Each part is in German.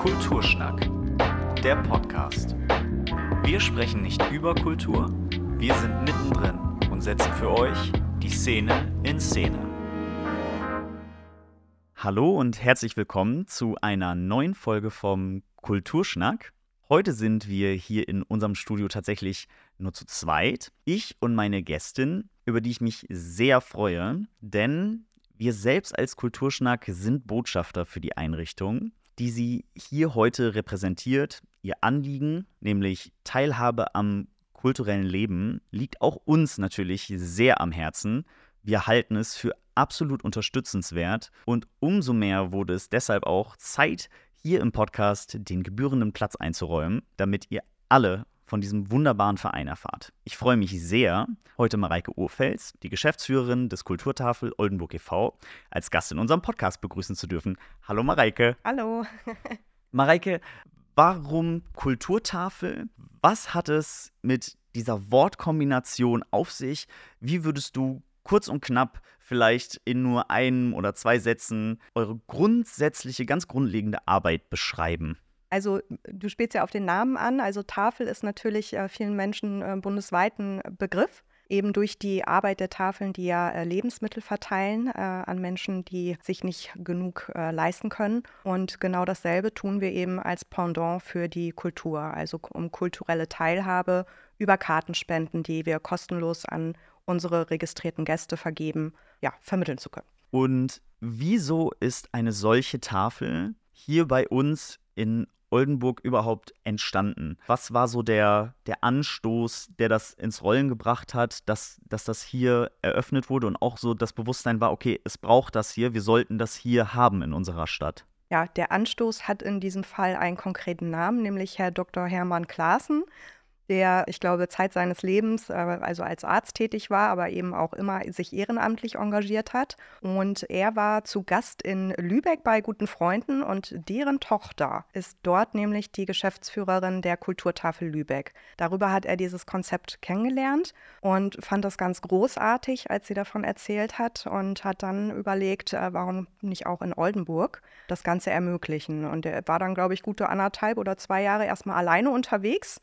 Kulturschnack, der Podcast. Wir sprechen nicht über Kultur, wir sind mittendrin und setzen für euch die Szene in Szene. Hallo und herzlich willkommen zu einer neuen Folge vom Kulturschnack. Heute sind wir hier in unserem Studio tatsächlich nur zu zweit. Ich und meine Gästin, über die ich mich sehr freue, denn wir selbst als Kulturschnack sind Botschafter für die Einrichtung die sie hier heute repräsentiert. Ihr Anliegen, nämlich Teilhabe am kulturellen Leben, liegt auch uns natürlich sehr am Herzen. Wir halten es für absolut unterstützenswert und umso mehr wurde es deshalb auch Zeit, hier im Podcast den gebührenden Platz einzuräumen, damit ihr alle von diesem wunderbaren Verein erfahrt. Ich freue mich sehr, heute Mareike Urfels, die Geschäftsführerin des Kulturtafel Oldenburg e.V., als Gast in unserem Podcast begrüßen zu dürfen. Hallo Mareike. Hallo. Mareike, warum Kulturtafel? Was hat es mit dieser Wortkombination auf sich? Wie würdest du kurz und knapp vielleicht in nur einem oder zwei Sätzen eure grundsätzliche, ganz grundlegende Arbeit beschreiben? Also du spielst ja auf den Namen an. Also Tafel ist natürlich äh, vielen Menschen äh, bundesweit Begriff. Eben durch die Arbeit der Tafeln, die ja äh, Lebensmittel verteilen äh, an Menschen, die sich nicht genug äh, leisten können. Und genau dasselbe tun wir eben als Pendant für die Kultur, also um kulturelle Teilhabe über Kartenspenden, die wir kostenlos an unsere registrierten Gäste vergeben, ja, vermitteln zu können. Und wieso ist eine solche Tafel hier bei uns in Oldenburg überhaupt entstanden? Was war so der, der Anstoß, der das ins Rollen gebracht hat, dass, dass das hier eröffnet wurde und auch so das Bewusstsein war, okay, es braucht das hier, wir sollten das hier haben in unserer Stadt? Ja, der Anstoß hat in diesem Fall einen konkreten Namen, nämlich Herr Dr. Hermann Klaassen der, ich glaube, Zeit seines Lebens, äh, also als Arzt tätig war, aber eben auch immer sich ehrenamtlich engagiert hat. Und er war zu Gast in Lübeck bei guten Freunden und deren Tochter ist dort nämlich die Geschäftsführerin der Kulturtafel Lübeck. Darüber hat er dieses Konzept kennengelernt und fand das ganz großartig, als sie davon erzählt hat und hat dann überlegt, äh, warum nicht auch in Oldenburg das Ganze ermöglichen. Und er war dann, glaube ich, gute anderthalb oder zwei Jahre erstmal alleine unterwegs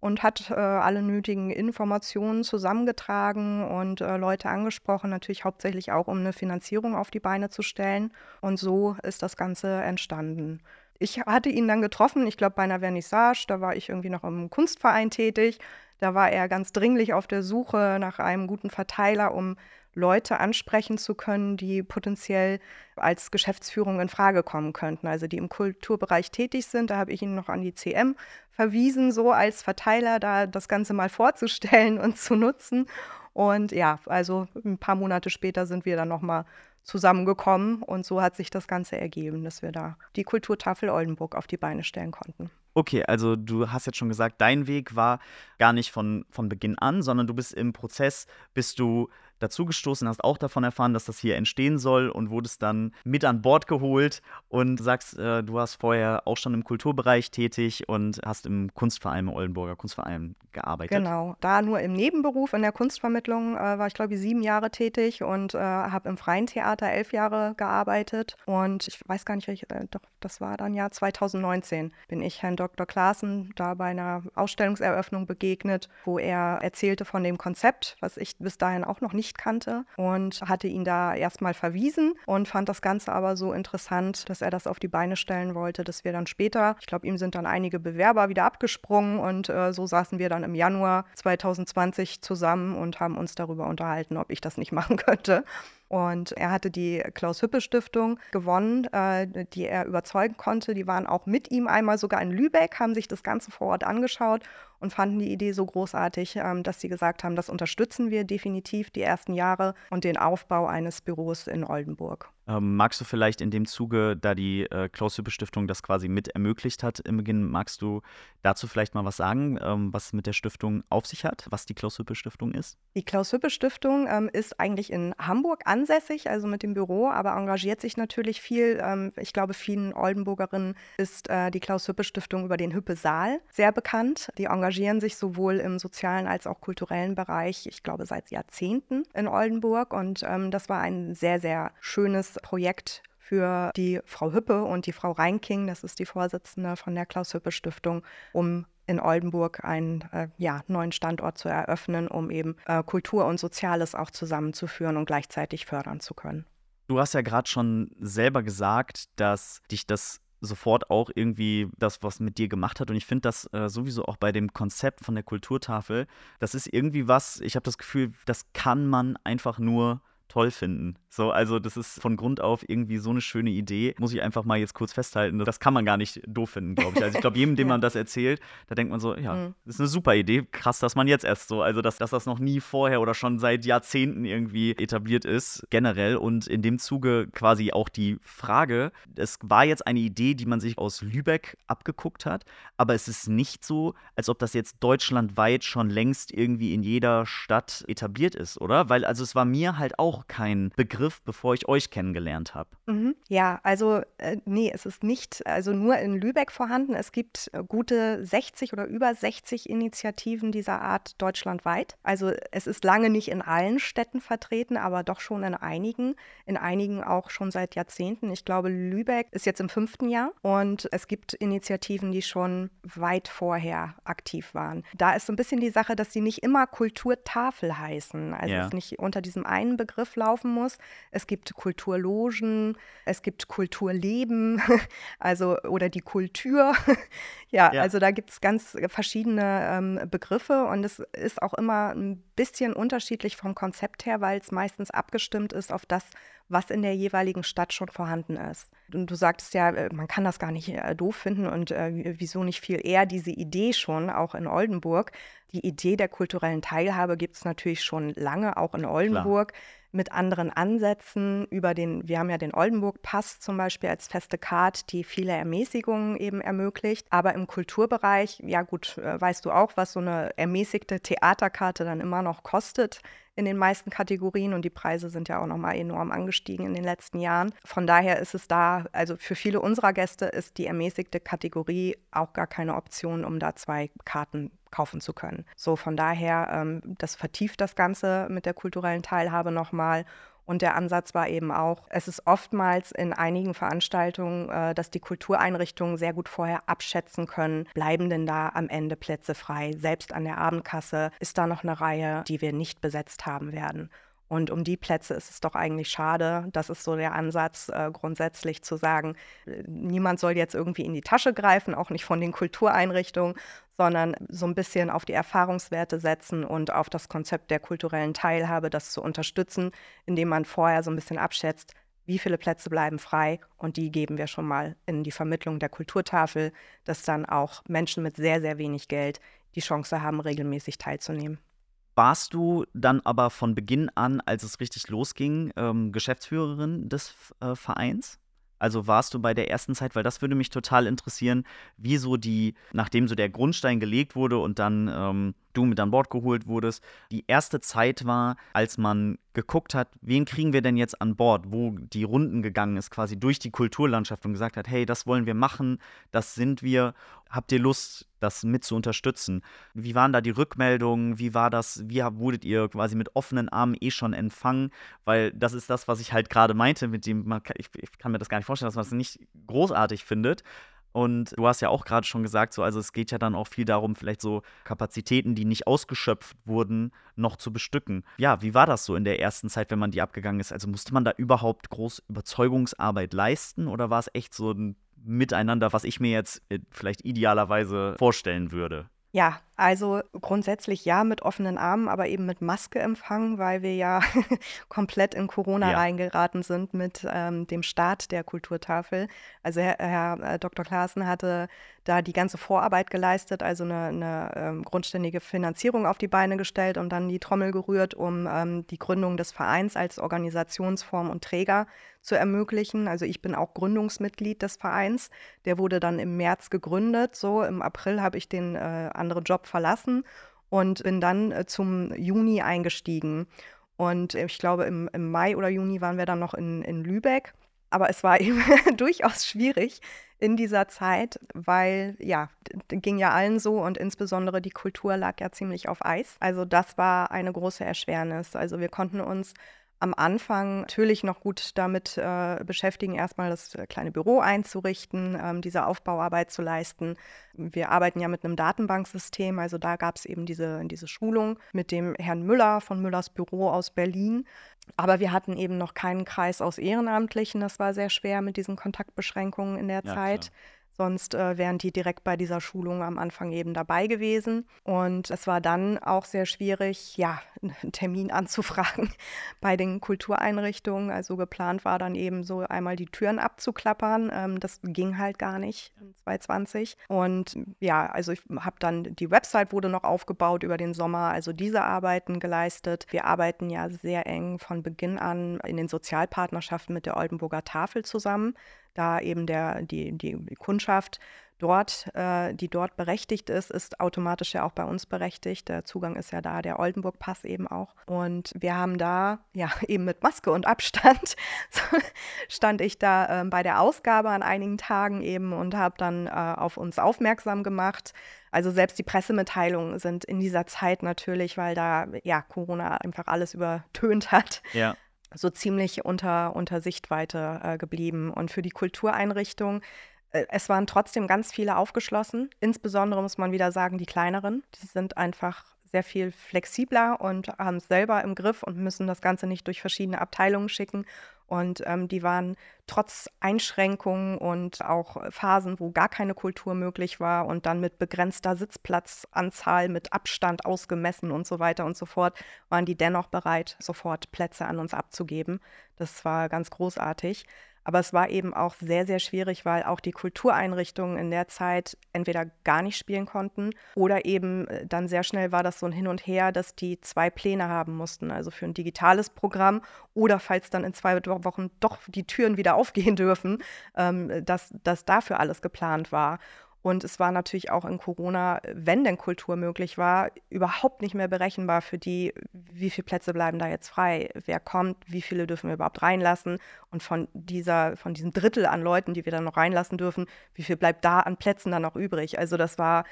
und hat äh, alle nötigen Informationen zusammengetragen und äh, Leute angesprochen, natürlich hauptsächlich auch, um eine Finanzierung auf die Beine zu stellen. Und so ist das Ganze entstanden. Ich hatte ihn dann getroffen, ich glaube bei einer Vernissage, da war ich irgendwie noch im Kunstverein tätig. Da war er ganz dringlich auf der Suche nach einem guten Verteiler, um Leute ansprechen zu können, die potenziell als Geschäftsführung in Frage kommen könnten, also die im Kulturbereich tätig sind. Da habe ich ihn noch an die CM verwiesen, so als Verteiler da das Ganze mal vorzustellen und zu nutzen. Und ja, also ein paar Monate später sind wir dann nochmal zusammengekommen und so hat sich das Ganze ergeben, dass wir da die Kulturtafel Oldenburg auf die Beine stellen konnten. Okay, also du hast jetzt schon gesagt, dein Weg war gar nicht von, von Beginn an, sondern du bist im Prozess, bist du dazugestoßen, hast auch davon erfahren, dass das hier entstehen soll und wurdest dann mit an Bord geholt und sagst, äh, du warst vorher auch schon im Kulturbereich tätig und hast im Kunstverein, im Oldenburger Kunstverein gearbeitet. Genau, da nur im Nebenberuf in der Kunstvermittlung äh, war ich, glaube ich, sieben Jahre tätig und äh, habe im Freien Theater elf Jahre gearbeitet und ich weiß gar nicht, welche, äh, doch, das war dann Jahr 2019, bin ich Herrn Dr. Klaassen da bei einer Ausstellungseröffnung begegnet, wo er erzählte von dem Konzept, was ich bis dahin auch noch nicht nicht kannte und hatte ihn da erstmal verwiesen und fand das Ganze aber so interessant, dass er das auf die Beine stellen wollte, dass wir dann später, ich glaube, ihm sind dann einige Bewerber wieder abgesprungen und äh, so saßen wir dann im Januar 2020 zusammen und haben uns darüber unterhalten, ob ich das nicht machen könnte. Und er hatte die Klaus-Hüppe-Stiftung gewonnen, äh, die er überzeugen konnte. Die waren auch mit ihm einmal sogar in Lübeck, haben sich das Ganze vor Ort angeschaut und fanden die Idee so großartig, ähm, dass sie gesagt haben, das unterstützen wir definitiv die ersten Jahre und den Aufbau eines Büros in Oldenburg. Ähm, magst du vielleicht in dem Zuge, da die äh, Klaus-Hüppe-Stiftung das quasi mit ermöglicht hat im Beginn, magst du dazu vielleicht mal was sagen, ähm, was mit der Stiftung auf sich hat, was die Klaus-Hüppe-Stiftung ist? Die Klaus-Hüppe-Stiftung ähm, ist eigentlich in Hamburg ansässig, also mit dem Büro, aber engagiert sich natürlich viel. Ähm, ich glaube, vielen Oldenburgerinnen ist äh, die Klaus-Hüppe-Stiftung über den Hüppe-Saal sehr bekannt. Die engagieren sich sowohl im sozialen als auch kulturellen Bereich, ich glaube, seit Jahrzehnten in Oldenburg und ähm, das war ein sehr, sehr schönes Projekt für die Frau Hüppe und die Frau Reinking, das ist die Vorsitzende von der Klaus-Hüppe-Stiftung, um in Oldenburg einen äh, ja, neuen Standort zu eröffnen, um eben äh, Kultur und Soziales auch zusammenzuführen und gleichzeitig fördern zu können. Du hast ja gerade schon selber gesagt, dass dich das sofort auch irgendwie das, was mit dir gemacht hat. Und ich finde das äh, sowieso auch bei dem Konzept von der Kulturtafel, das ist irgendwie was, ich habe das Gefühl, das kann man einfach nur toll finden. So, also das ist von Grund auf irgendwie so eine schöne Idee. Muss ich einfach mal jetzt kurz festhalten. Das kann man gar nicht doof finden, glaube ich. Also ich glaube, jedem, dem ja. man das erzählt, da denkt man so, ja, mhm. das ist eine super Idee. Krass, dass man jetzt erst so, also dass, dass das noch nie vorher oder schon seit Jahrzehnten irgendwie etabliert ist, generell. Und in dem Zuge quasi auch die Frage, es war jetzt eine Idee, die man sich aus Lübeck abgeguckt hat, aber es ist nicht so, als ob das jetzt deutschlandweit schon längst irgendwie in jeder Stadt etabliert ist, oder? Weil also es war mir halt auch kein Begriff, bevor ich euch kennengelernt habe. Mhm. Ja, also äh, nee, es ist nicht also nur in Lübeck vorhanden. Es gibt äh, gute 60 oder über 60 Initiativen dieser Art deutschlandweit. Also es ist lange nicht in allen Städten vertreten, aber doch schon in einigen. In einigen auch schon seit Jahrzehnten. Ich glaube, Lübeck ist jetzt im fünften Jahr und es gibt Initiativen, die schon weit vorher aktiv waren. Da ist so ein bisschen die Sache, dass sie nicht immer Kulturtafel heißen. Also ja. es nicht unter diesem einen Begriff Begriff laufen muss. Es gibt Kulturlogen, es gibt Kulturleben, also oder die Kultur. ja, ja, also da gibt es ganz verschiedene ähm, Begriffe und es ist auch immer ein bisschen unterschiedlich vom Konzept her, weil es meistens abgestimmt ist auf das, was in der jeweiligen Stadt schon vorhanden ist. Und du sagtest ja, äh, man kann das gar nicht äh, doof finden und äh, wieso nicht viel eher diese Idee schon, auch in Oldenburg. Die Idee der kulturellen Teilhabe gibt es natürlich schon lange, auch in Oldenburg. Klar mit anderen Ansätzen über den, wir haben ja den Oldenburg-Pass zum Beispiel als feste Card, die viele Ermäßigungen eben ermöglicht. Aber im Kulturbereich, ja gut, äh, weißt du auch, was so eine ermäßigte Theaterkarte dann immer noch kostet in den meisten Kategorien und die Preise sind ja auch nochmal enorm angestiegen in den letzten Jahren. Von daher ist es da, also für viele unserer Gäste ist die ermäßigte Kategorie auch gar keine Option, um da zwei Karten kaufen zu können. So von daher, ähm, das vertieft das Ganze mit der kulturellen Teilhabe nochmal und der Ansatz war eben auch, es ist oftmals in einigen Veranstaltungen, äh, dass die Kultureinrichtungen sehr gut vorher abschätzen können, bleiben denn da am Ende Plätze frei. Selbst an der Abendkasse ist da noch eine Reihe, die wir nicht besetzt haben werden. Und um die Plätze ist es doch eigentlich schade. Das ist so der Ansatz, äh, grundsätzlich zu sagen, äh, niemand soll jetzt irgendwie in die Tasche greifen, auch nicht von den Kultureinrichtungen, sondern so ein bisschen auf die Erfahrungswerte setzen und auf das Konzept der kulturellen Teilhabe, das zu unterstützen, indem man vorher so ein bisschen abschätzt, wie viele Plätze bleiben frei und die geben wir schon mal in die Vermittlung der Kulturtafel, dass dann auch Menschen mit sehr, sehr wenig Geld die Chance haben, regelmäßig teilzunehmen. Warst du dann aber von Beginn an, als es richtig losging, ähm, Geschäftsführerin des äh, Vereins? Also warst du bei der ersten Zeit, weil das würde mich total interessieren, wie so die, nachdem so der Grundstein gelegt wurde und dann ähm, du mit an Bord geholt wurdest, die erste Zeit war, als man geguckt hat, wen kriegen wir denn jetzt an Bord, wo die Runden gegangen ist, quasi durch die Kulturlandschaft und gesagt hat, hey, das wollen wir machen, das sind wir, habt ihr Lust, das mit zu unterstützen? Wie waren da die Rückmeldungen? Wie war das? Wie wurdet ihr quasi mit offenen Armen eh schon empfangen? Weil das ist das, was ich halt gerade meinte, mit dem, man, ich, ich kann mir das gar nicht vorstellen, dass man es das nicht großartig findet. Und du hast ja auch gerade schon gesagt, so, also es geht ja dann auch viel darum, vielleicht so Kapazitäten, die nicht ausgeschöpft wurden, noch zu bestücken. Ja, wie war das so in der ersten Zeit, wenn man die abgegangen ist? Also musste man da überhaupt groß Überzeugungsarbeit leisten oder war es echt so ein Miteinander, was ich mir jetzt äh, vielleicht idealerweise vorstellen würde? Ja, also grundsätzlich ja mit offenen Armen, aber eben mit Maske empfangen, weil wir ja komplett in Corona Ja. reingeraten sind mit ähm, dem Start der Kulturtafel. Also Herr, Herr äh, Dr. Klaassen hatte da die ganze Vorarbeit geleistet, also eine, eine ähm, grundständige Finanzierung auf die Beine gestellt und dann die Trommel gerührt, um ähm, die Gründung des Vereins als Organisationsform und Träger zu ermöglichen. Also ich bin auch Gründungsmitglied des Vereins. Der wurde dann im März gegründet. So im April habe ich den äh, anderen Job verlassen und bin dann äh, zum Juni eingestiegen. Und ich glaube, im, im, Mai oder Juni waren wir dann noch in, in Lübeck. Aber es war eben durchaus schwierig in dieser Zeit, weil ja, ging ja allen so und insbesondere die Kultur lag ja ziemlich auf Eis. Also das war eine große Erschwernis. Also wir konnten uns am Anfang natürlich noch gut damit äh, beschäftigen, erstmal das äh, kleine Büro einzurichten, ähm, diese Aufbauarbeit zu leisten. Wir arbeiten ja mit einem Datenbanksystem, also da gab es eben diese, diese Schulung mit dem Herrn Müller von Müllers Büro aus Berlin. Aber wir hatten eben noch keinen Kreis aus Ehrenamtlichen. Das war sehr schwer mit diesen Kontaktbeschränkungen in der ja, Zeit. Klar. Sonst äh, wären die direkt bei dieser Schulung am Anfang eben dabei gewesen. Und es war dann auch sehr schwierig, ja, einen Termin anzufragen bei den Kultureinrichtungen. Also geplant war dann eben so einmal die Türen abzuklappern. Ähm, das ging halt gar nicht in 2020. Und ja, also ich habe dann, die Website wurde noch aufgebaut über den Sommer, also diese Arbeiten geleistet. Wir arbeiten ja sehr eng von Beginn an in den Sozialpartnerschaften mit der Oldenburger Tafel zusammen da eben der, die, die Kundschaft dort, äh, die dort berechtigt ist, ist automatisch ja auch bei uns berechtigt. Der Zugang ist ja da, der Oldenburg-Pass eben auch. Und wir haben da, ja, eben mit Maske und Abstand, stand ich da äh, bei der Ausgabe an einigen Tagen eben und habe dann äh, auf uns aufmerksam gemacht. Also selbst die Pressemitteilungen sind in dieser Zeit natürlich, weil da ja Corona einfach alles übertönt hat. Ja so ziemlich unter, unter Sichtweite äh, geblieben. Und für die Kultureinrichtung, äh, es waren trotzdem ganz viele aufgeschlossen. Insbesondere muss man wieder sagen, die kleineren. Die sind einfach sehr viel flexibler und haben es selber im Griff und müssen das Ganze nicht durch verschiedene Abteilungen schicken. Und ähm, die waren trotz Einschränkungen und auch Phasen, wo gar keine Kultur möglich war und dann mit begrenzter Sitzplatzanzahl, mit Abstand ausgemessen und so weiter und so fort, waren die dennoch bereit, sofort Plätze an uns abzugeben. Das war ganz großartig. Aber es war eben auch sehr, sehr schwierig, weil auch die Kultureinrichtungen in der Zeit entweder gar nicht spielen konnten oder eben äh, dann sehr schnell war das so ein Hin und Her, dass die zwei Pläne haben mussten. Also für ein digitales Programm oder falls dann in zwei Wochen doch die Türen wieder aufgehen dürfen, ähm, dass, dass dafür alles geplant war. Und es war natürlich auch in Corona, wenn denn Kultur möglich war, überhaupt nicht mehr berechenbar für die, wie viele Plätze bleiben da jetzt frei, wer kommt, wie viele dürfen wir überhaupt reinlassen. Und von dieser, von diesem Drittel an Leuten, die wir dann noch reinlassen dürfen, wie viel bleibt da an Plätzen dann noch übrig? Also das war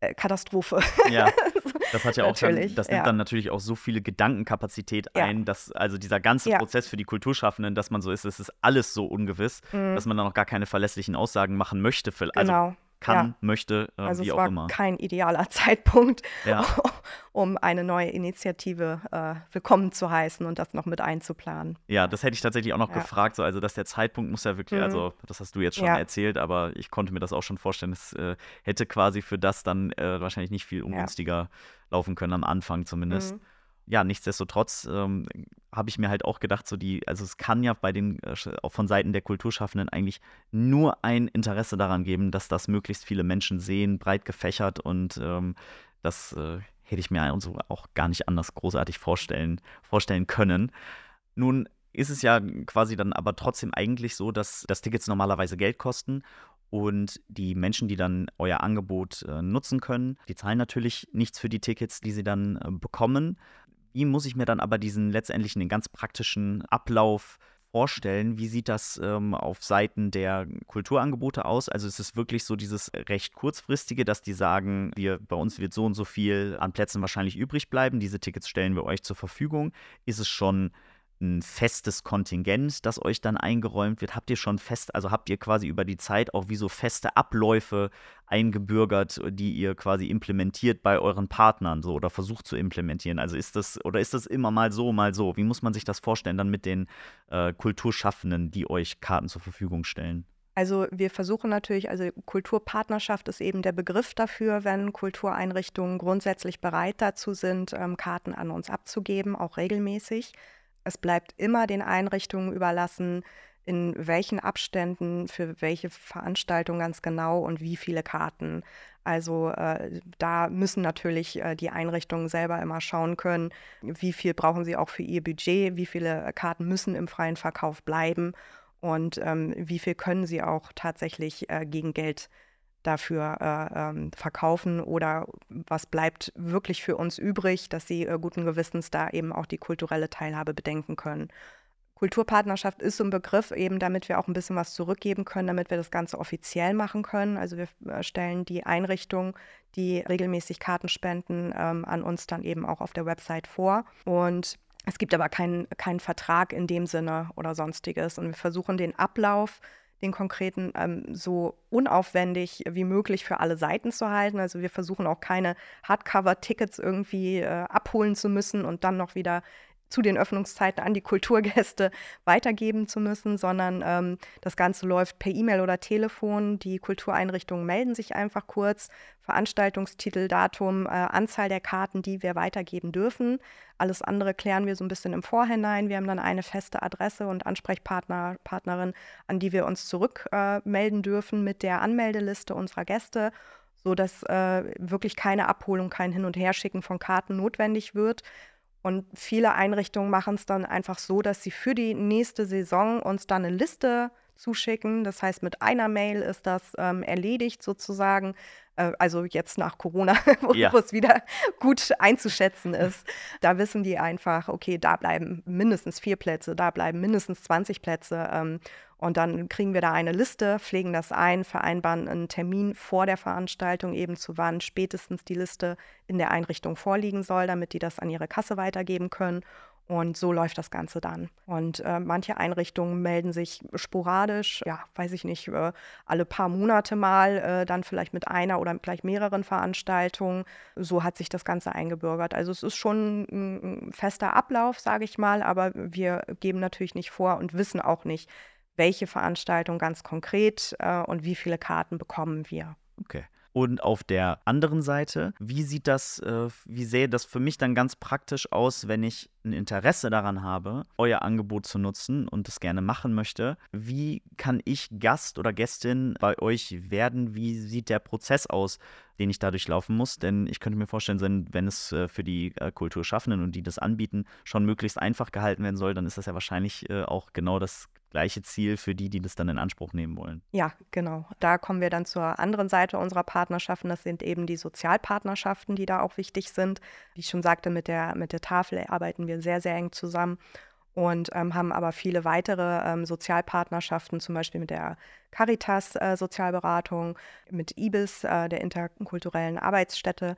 äh, Katastrophe. Ja, das hat ja auch dann, das nimmt ja. dann natürlich auch so viele Gedankenkapazität ja. ein, dass also dieser ganze ja. Prozess für die Kulturschaffenden, dass man so ist, es ist alles so ungewiss, mhm. dass man dann noch gar keine verlässlichen Aussagen machen möchte. Also genau. Also kann, ja. möchte, äh, also wie auch immer. Also es war kein idealer Zeitpunkt, ja. um eine neue Initiative äh, willkommen zu heißen und das noch mit einzuplanen. Ja, das hätte ich tatsächlich auch noch ja. gefragt. So, also, dass der Zeitpunkt muss ja wirklich, mhm. also das hast du jetzt schon erzählt, aber ich konnte mir das auch schon vorstellen. Es äh, hätte quasi für das dann äh, wahrscheinlich nicht viel ungünstiger laufen können, am Anfang zumindest. Mhm ja, nichtsdestotrotz ähm, habe ich mir halt auch gedacht, so die, also es kann ja bei den, äh, auch von Seiten der Kulturschaffenden eigentlich nur ein Interesse daran geben, dass das möglichst viele Menschen sehen, breit gefächert und ähm, das äh, hätte ich mir also auch gar nicht anders großartig vorstellen, vorstellen können. Nun ist es ja quasi dann aber trotzdem eigentlich so, dass, dass Tickets normalerweise Geld kosten und die Menschen, die dann euer Angebot äh, nutzen können, die zahlen natürlich nichts für die Tickets, die sie dann äh, bekommen. Wie muss ich mir dann aber diesen letztendlichen, den ganz praktischen Ablauf vorstellen? Wie sieht das ähm, auf Seiten der Kulturangebote aus? Also ist es wirklich so dieses recht kurzfristige, dass die sagen, wir, bei uns wird so und so viel an Plätzen wahrscheinlich übrig bleiben, diese Tickets stellen wir euch zur Verfügung? Ist es schon ein festes Kontingent, das euch dann eingeräumt wird? Habt ihr schon fest, also habt ihr quasi über die Zeit auch wie so feste Abläufe eingebürgert, die ihr quasi implementiert bei euren Partnern so oder versucht zu implementieren? Also ist das oder ist das immer mal so, mal so? Wie muss man sich das vorstellen dann mit den äh, Kulturschaffenden, die euch Karten zur Verfügung stellen? Also wir versuchen natürlich, also Kulturpartnerschaft ist eben der Begriff dafür, wenn Kultureinrichtungen grundsätzlich bereit dazu sind, ähm, Karten an uns abzugeben, auch regelmäßig. Es bleibt immer den Einrichtungen überlassen, in welchen Abständen, für welche Veranstaltung ganz genau und wie viele Karten. Also äh, da müssen natürlich äh, die Einrichtungen selber immer schauen können, wie viel brauchen sie auch für ihr Budget, wie viele Karten müssen im freien Verkauf bleiben und ähm, wie viel können sie auch tatsächlich äh, gegen Geld dafür äh, ähm, verkaufen oder was bleibt wirklich für uns übrig, dass sie äh, guten Gewissens da eben auch die kulturelle Teilhabe bedenken können. Kulturpartnerschaft ist so ein Begriff, eben damit wir auch ein bisschen was zurückgeben können, damit wir das Ganze offiziell machen können. Also wir äh, stellen die Einrichtungen, die regelmäßig Karten spenden, ähm, an uns dann eben auch auf der Website vor. Und Es gibt aber keinen keinen Vertrag in dem Sinne oder sonstiges. Und wir versuchen den Ablauf, den konkreten, ähm, so unaufwendig wie möglich für alle Seiten zu halten. Also wir versuchen auch keine Hardcover-Tickets irgendwie äh, abholen zu müssen und dann noch wieder zu den Öffnungszeiten an die Kulturgäste weitergeben zu müssen, sondern ähm, das Ganze läuft per E-Mail oder Telefon. Die Kultureinrichtungen melden sich einfach kurz, Veranstaltungstitel, Datum, äh, Anzahl der Karten, die wir weitergeben dürfen. Alles andere klären wir so ein bisschen im Vorhinein. Wir haben dann eine feste Adresse und Ansprechpartner, Partnerin, an die wir uns zurückmelden äh, dürfen mit der Anmeldeliste unserer Gäste sodass äh, wirklich keine Abholung, kein Hin- und Herschicken von Karten notwendig wird. Und viele Einrichtungen machen es dann einfach so, dass sie für die nächste Saison uns dann eine Liste zuschicken. Das heißt, mit einer Mail ist das ähm, erledigt sozusagen. Äh, also jetzt nach Corona, wo ja. es wieder gut einzuschätzen ist. Da wissen die einfach, okay, da bleiben mindestens vier Plätze, da bleiben mindestens 20 Plätze. Ähm, und dann kriegen wir da eine Liste, pflegen das ein, vereinbaren einen Termin vor der Veranstaltung, eben zu wann spätestens die Liste in der Einrichtung vorliegen soll, damit die das an ihre Kasse weitergeben können. Und so läuft das Ganze dann. Und äh, manche Einrichtungen melden sich sporadisch, ja, weiß ich nicht, äh, alle paar Monate mal, äh, dann vielleicht mit einer oder gleich mehreren Veranstaltungen. So hat sich das Ganze eingebürgert. Also es ist schon ein, fester Ablauf, sage ich mal, aber wir geben natürlich nicht vor und wissen auch nicht, welche Veranstaltung ganz konkret äh, und wie viele Karten bekommen wir. Okay. Und auf der anderen Seite, wie sieht das, äh, wie sähe das für mich dann ganz praktisch aus, wenn ich ein Interesse daran habe, euer Angebot zu nutzen und das gerne machen möchte? Wie kann ich Gast oder Gästin bei euch werden? Wie sieht der Prozess aus, den ich dadurch laufen muss? Denn ich könnte mir vorstellen, wenn es äh, für die äh, Kulturschaffenden und die das anbieten, schon möglichst einfach gehalten werden soll, dann ist das ja wahrscheinlich äh, auch genau das gleiche Ziel für die, die das dann in Anspruch nehmen wollen. Ja, genau. Da kommen wir dann zur anderen Seite unserer Partnerschaften. Das sind eben die Sozialpartnerschaften, die da auch wichtig sind. Wie ich schon sagte, mit der, mit der Tafel arbeiten wir sehr, sehr eng zusammen und ähm, haben aber viele weitere ähm, Sozialpartnerschaften, zum Beispiel mit der Caritas äh, Sozialberatung, mit IBIS, äh, der interkulturellen Arbeitsstätte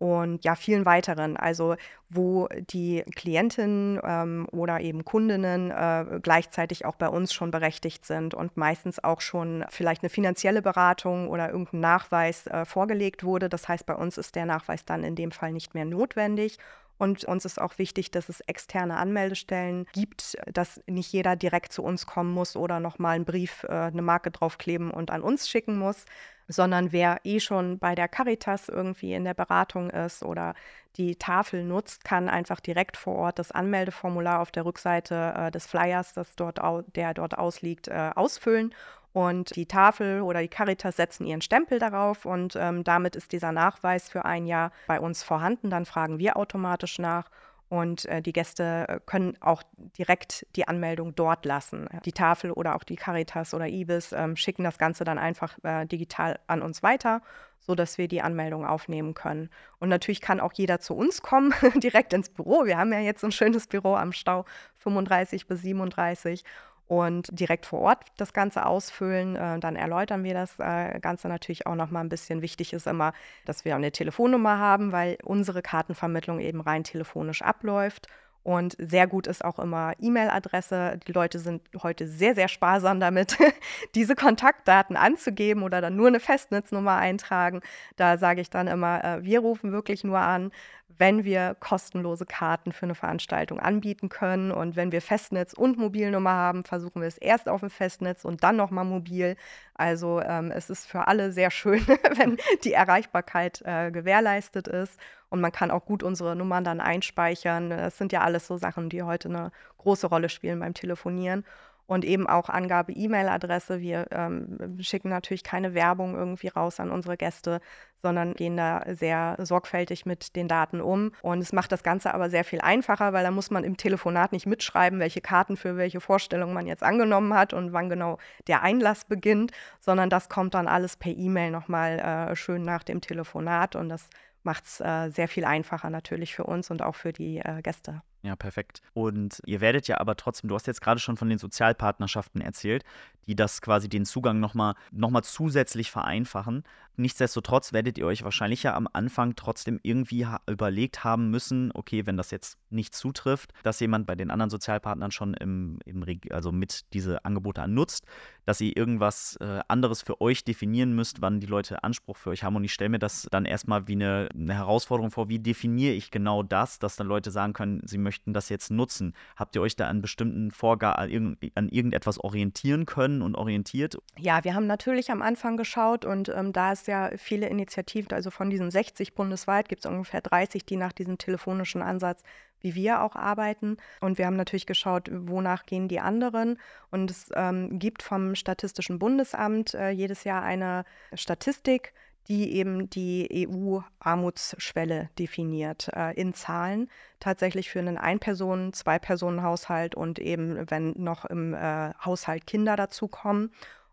und ja, vielen weiteren. Also wo die Klientinnen ähm, oder eben Kundinnen äh, gleichzeitig auch bei uns schon berechtigt sind und meistens auch schon vielleicht eine finanzielle Beratung oder irgendein Nachweis äh, vorgelegt wurde. Das heißt, bei uns ist der Nachweis dann in dem Fall nicht mehr notwendig. Und uns ist auch wichtig, dass es externe Anmeldestellen gibt, dass nicht jeder direkt zu uns kommen muss oder nochmal einen Brief, äh, eine Marke draufkleben und an uns schicken muss, sondern wer eh schon bei der Caritas irgendwie in der Beratung ist oder die Tafel nutzt, kann einfach direkt vor Ort das Anmeldeformular auf der Rückseite äh, des Flyers, das dort der dort ausliegt, äh, ausfüllen. Und die Tafel oder die Caritas setzen ihren Stempel darauf und ähm, damit ist dieser Nachweis für ein Jahr bei uns vorhanden. Dann fragen wir automatisch nach und äh, die Gäste äh, können auch direkt die Anmeldung dort lassen. Die Tafel oder auch die Caritas oder IBIS ähm, schicken das Ganze dann einfach äh, digital an uns weiter, sodass wir die Anmeldung aufnehmen können. Und natürlich kann auch jeder zu uns kommen, direkt ins Büro. Wir haben ja jetzt ein schönes Büro am Stau 35 bis 37 und direkt vor Ort das Ganze ausfüllen. Äh, dann erläutern wir das äh, Ganze natürlich auch noch mal ein bisschen. Wichtig ist immer, dass wir eine Telefonnummer haben, weil unsere Kartenvermittlung eben rein telefonisch abläuft. Und sehr gut ist auch immer E-Mail-Adresse. Die Leute sind heute sehr, sehr sparsam damit, diese Kontaktdaten anzugeben oder dann nur eine Festnetznummer eintragen. Da sage ich dann immer, äh, wir rufen wirklich nur an, wenn wir kostenlose Karten für eine Veranstaltung anbieten können. Und wenn wir Festnetz und Mobilnummer haben, versuchen wir es erst auf dem Festnetz und dann nochmal mobil. Also ähm, es ist für alle sehr schön, wenn die Erreichbarkeit äh, gewährleistet ist. Und man kann auch gut unsere Nummern dann einspeichern. Das sind ja alles so Sachen, die heute eine große Rolle spielen beim Telefonieren und eben auch Angabe E-Mail-Adresse. Wir ähm, schicken natürlich keine Werbung irgendwie raus an unsere Gäste, sondern gehen da sehr sorgfältig mit den Daten um. Und es macht das Ganze aber sehr viel einfacher, weil da muss man im Telefonat nicht mitschreiben, welche Karten für welche Vorstellung man jetzt angenommen hat und wann genau der Einlass beginnt, sondern das kommt dann alles per E-Mail nochmal äh, schön nach dem Telefonat und das macht es äh, sehr viel einfacher natürlich für uns und auch für die äh, Gäste. Ja, perfekt. Und ihr werdet ja aber trotzdem, du hast jetzt gerade schon von den Sozialpartnerschaften erzählt, die das quasi den Zugang nochmal noch mal zusätzlich vereinfachen. Nichtsdestotrotz werdet ihr euch wahrscheinlich ja am Anfang trotzdem irgendwie ha überlegt haben müssen, okay, wenn das jetzt nicht zutrifft, dass jemand bei den anderen Sozialpartnern schon im, im also mit diese Angebote nutzt, dass ihr irgendwas äh, anderes für euch definieren müsst, wann die Leute Anspruch für euch haben. Und ich stelle mir das dann erstmal wie eine, eine Herausforderung vor, wie definiere ich genau das, dass dann Leute sagen können, sie möchten das jetzt nutzen. Habt ihr euch da an bestimmten Vorgaben, an irgendetwas orientieren können und orientiert? Ja, wir haben natürlich am Anfang geschaut und ähm, da es ja viele Initiativen, also von diesen 60 bundesweit gibt es ungefähr 30, die nach diesem telefonischen Ansatz wie wir auch arbeiten. Und wir haben natürlich geschaut, wonach gehen die anderen. Und es ähm, gibt vom Statistischen Bundesamt äh, jedes Jahr eine Statistik, die eben die EU-Armutsschwelle definiert äh, in Zahlen. Tatsächlich für einen Ein-Personen-, Zwei-Personen-Haushalt und eben, wenn noch im äh, Haushalt Kinder dazukommen.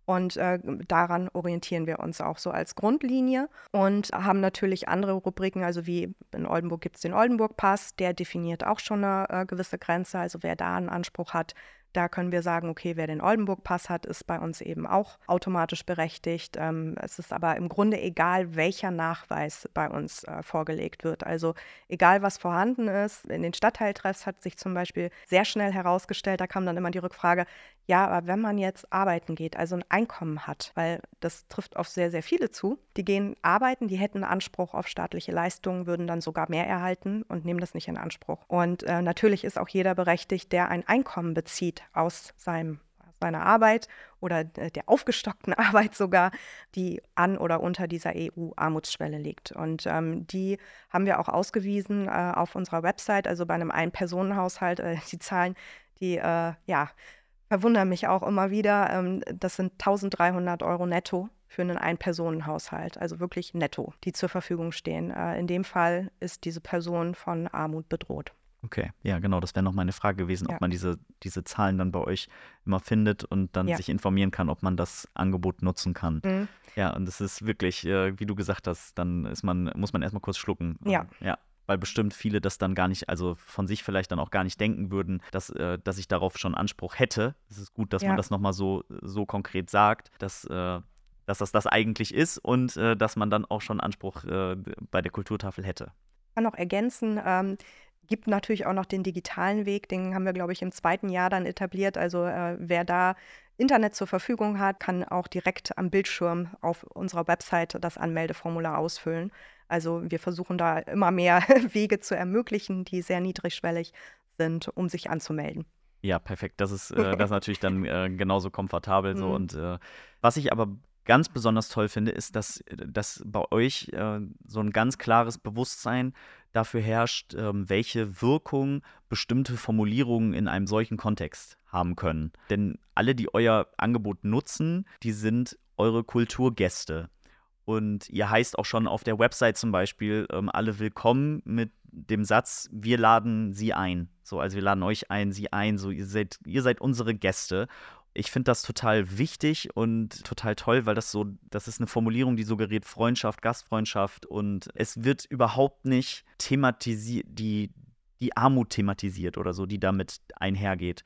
Und äh, daran orientieren wir uns auch so als Grundlinie und haben natürlich andere Rubriken, also wie in Oldenburg gibt es den Oldenburg-Pass, der definiert auch schon eine äh, gewisse Grenze. Also wer da einen Anspruch hat, da können wir sagen, okay, wer den Oldenburg-Pass hat, ist bei uns eben auch automatisch berechtigt. Ähm, es ist aber im Grunde egal, welcher Nachweis bei uns äh, vorgelegt wird. Also egal, was vorhanden ist. In den Stadtteiltreffs hat sich zum Beispiel sehr schnell herausgestellt, da kam dann immer die Rückfrage, ja, aber wenn man jetzt arbeiten geht, also ein Einkommen hat, weil das trifft auf sehr, sehr viele zu, die gehen arbeiten, die hätten Anspruch auf staatliche Leistungen, würden dann sogar mehr erhalten und nehmen das nicht in Anspruch. Und äh, natürlich ist auch jeder berechtigt, der ein Einkommen bezieht aus seinem seiner Arbeit oder der aufgestockten Arbeit sogar, die an oder unter dieser EU-Armutsschwelle liegt. Und ähm, die haben wir auch ausgewiesen äh, auf unserer Website, also bei einem Ein-Personen-Haushalt. Äh, die Zahlen, die äh, ja, verwundern mich auch immer wieder. Ähm, das sind 1300 Euro netto für einen Ein-Personen-Haushalt, also wirklich netto, die zur Verfügung stehen. Äh, in dem Fall ist diese Person von Armut bedroht. Okay, ja, genau, das wäre noch meine Frage gewesen, ja. ob man diese, diese Zahlen dann bei euch immer findet und dann ja. sich informieren kann, ob man das Angebot nutzen kann. Mhm. Ja, und das ist wirklich, äh, wie du gesagt hast, dann ist man, muss man erstmal kurz schlucken. Ja. Ja, weil bestimmt viele das dann gar nicht, also von sich vielleicht dann auch gar nicht denken würden, dass, äh, dass ich darauf schon Anspruch hätte. Es ist gut, dass ja. man das nochmal so, so konkret sagt, dass, äh, dass das das eigentlich ist und äh, dass man dann auch schon Anspruch äh, bei der Kulturtafel hätte. Ich kann noch ergänzen, ähm, gibt natürlich auch noch den digitalen Weg, den haben wir, glaube ich, im zweiten Jahr dann etabliert. Also äh, wer da Internet zur Verfügung hat, kann auch direkt am Bildschirm auf unserer Website das Anmeldeformular ausfüllen. Also wir versuchen da immer mehr Wege zu ermöglichen, die sehr niedrigschwellig sind, um sich anzumelden. Ja, perfekt. Das ist, äh, das ist natürlich dann äh, genauso komfortabel so. Mhm. Und äh, was ich aber ganz besonders toll finde, ist, dass, dass bei euch äh, so ein ganz klares Bewusstsein dafür herrscht, ähm, welche Wirkung bestimmte Formulierungen in einem solchen Kontext haben können. Denn alle, die euer Angebot nutzen, die sind eure Kulturgäste. Und ihr heißt auch schon auf der Website zum Beispiel ähm, alle willkommen mit dem Satz, wir laden sie ein. So, also wir laden euch ein, sie ein, so ihr seid, ihr seid unsere Gäste. Ich finde das total wichtig und total toll, weil das so, das ist eine Formulierung, die suggeriert Freundschaft, Gastfreundschaft und es wird überhaupt nicht thematisiert, die, die Armut thematisiert oder so, die damit einhergeht.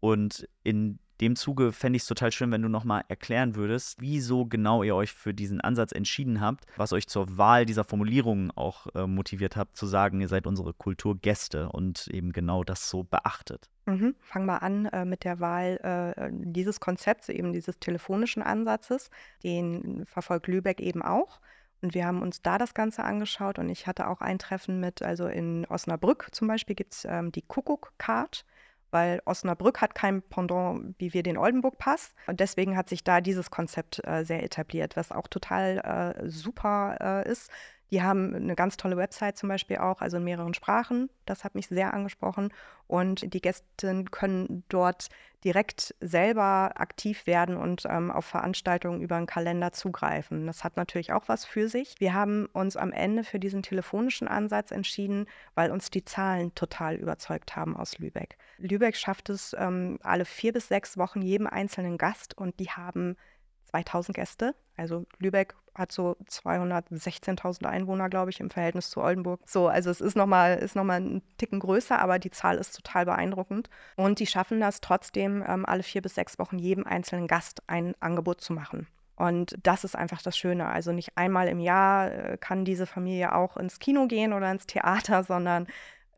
Und in dem Zuge fände ich es total schön, wenn du nochmal erklären würdest, wieso genau ihr euch für diesen Ansatz entschieden habt, was euch zur Wahl dieser Formulierungen auch äh, motiviert habt, zu sagen, ihr seid unsere Kulturgäste und eben genau das so beachtet. Mhm. Fangen wir an äh, mit der Wahl äh, dieses Konzepts, eben dieses telefonischen Ansatzes. Den verfolgt Lübeck eben auch. Und wir haben uns da das Ganze angeschaut und ich hatte auch ein Treffen mit, also in Osnabrück zum Beispiel gibt es ähm, die Kuckuck-Card weil Osnabrück hat kein Pendant, wie wir den Oldenburg-Pass. Und deswegen hat sich da dieses Konzept äh, sehr etabliert, was auch total äh, super äh, ist. Die haben eine ganz tolle Website zum Beispiel auch, also in mehreren Sprachen. Das hat mich sehr angesprochen. Und die Gäste können dort direkt selber aktiv werden und ähm, auf Veranstaltungen über einen Kalender zugreifen. Das hat natürlich auch was für sich. Wir haben uns am Ende für diesen telefonischen Ansatz entschieden, weil uns die Zahlen total überzeugt haben aus Lübeck. Lübeck schafft es ähm, alle vier bis sechs Wochen jedem einzelnen Gast und die haben 2000 Gäste. Also Lübeck hat so 216.000 Einwohner, glaube ich, im Verhältnis zu Oldenburg. So, also es ist nochmal noch mal ein Ticken größer, aber die Zahl ist total beeindruckend. Und die schaffen das trotzdem, ähm, alle vier bis sechs Wochen jedem einzelnen Gast ein Angebot zu machen. Und das ist einfach das Schöne. Also nicht einmal im Jahr äh, kann diese Familie auch ins Kino gehen oder ins Theater, sondern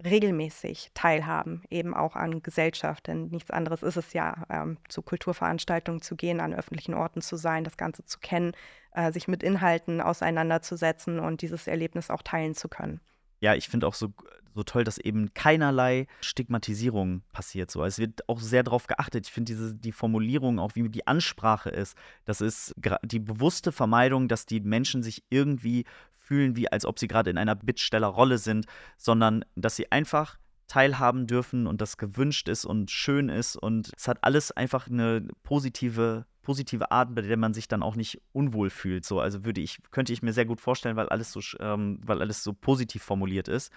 regelmäßig teilhaben, eben auch an Gesellschaft. Denn nichts anderes ist es ja, ähm, zu Kulturveranstaltungen zu gehen, an öffentlichen Orten zu sein, das Ganze zu kennen, äh, sich mit Inhalten auseinanderzusetzen und dieses Erlebnis auch teilen zu können. Ja, ich finde auch so, so toll, dass eben keinerlei Stigmatisierung passiert. So. Es wird auch sehr darauf geachtet. Ich finde die Formulierung, auch wie die Ansprache ist, das ist die bewusste Vermeidung, dass die Menschen sich irgendwie fühlen, wie als ob sie gerade in einer Bittstellerrolle sind, sondern dass sie einfach teilhaben dürfen und das gewünscht ist und schön ist und es hat alles einfach eine positive positive Art, bei der man sich dann auch nicht unwohl fühlt. So, also würde ich könnte ich mir sehr gut vorstellen, weil alles so ähm, weil alles so positiv formuliert ist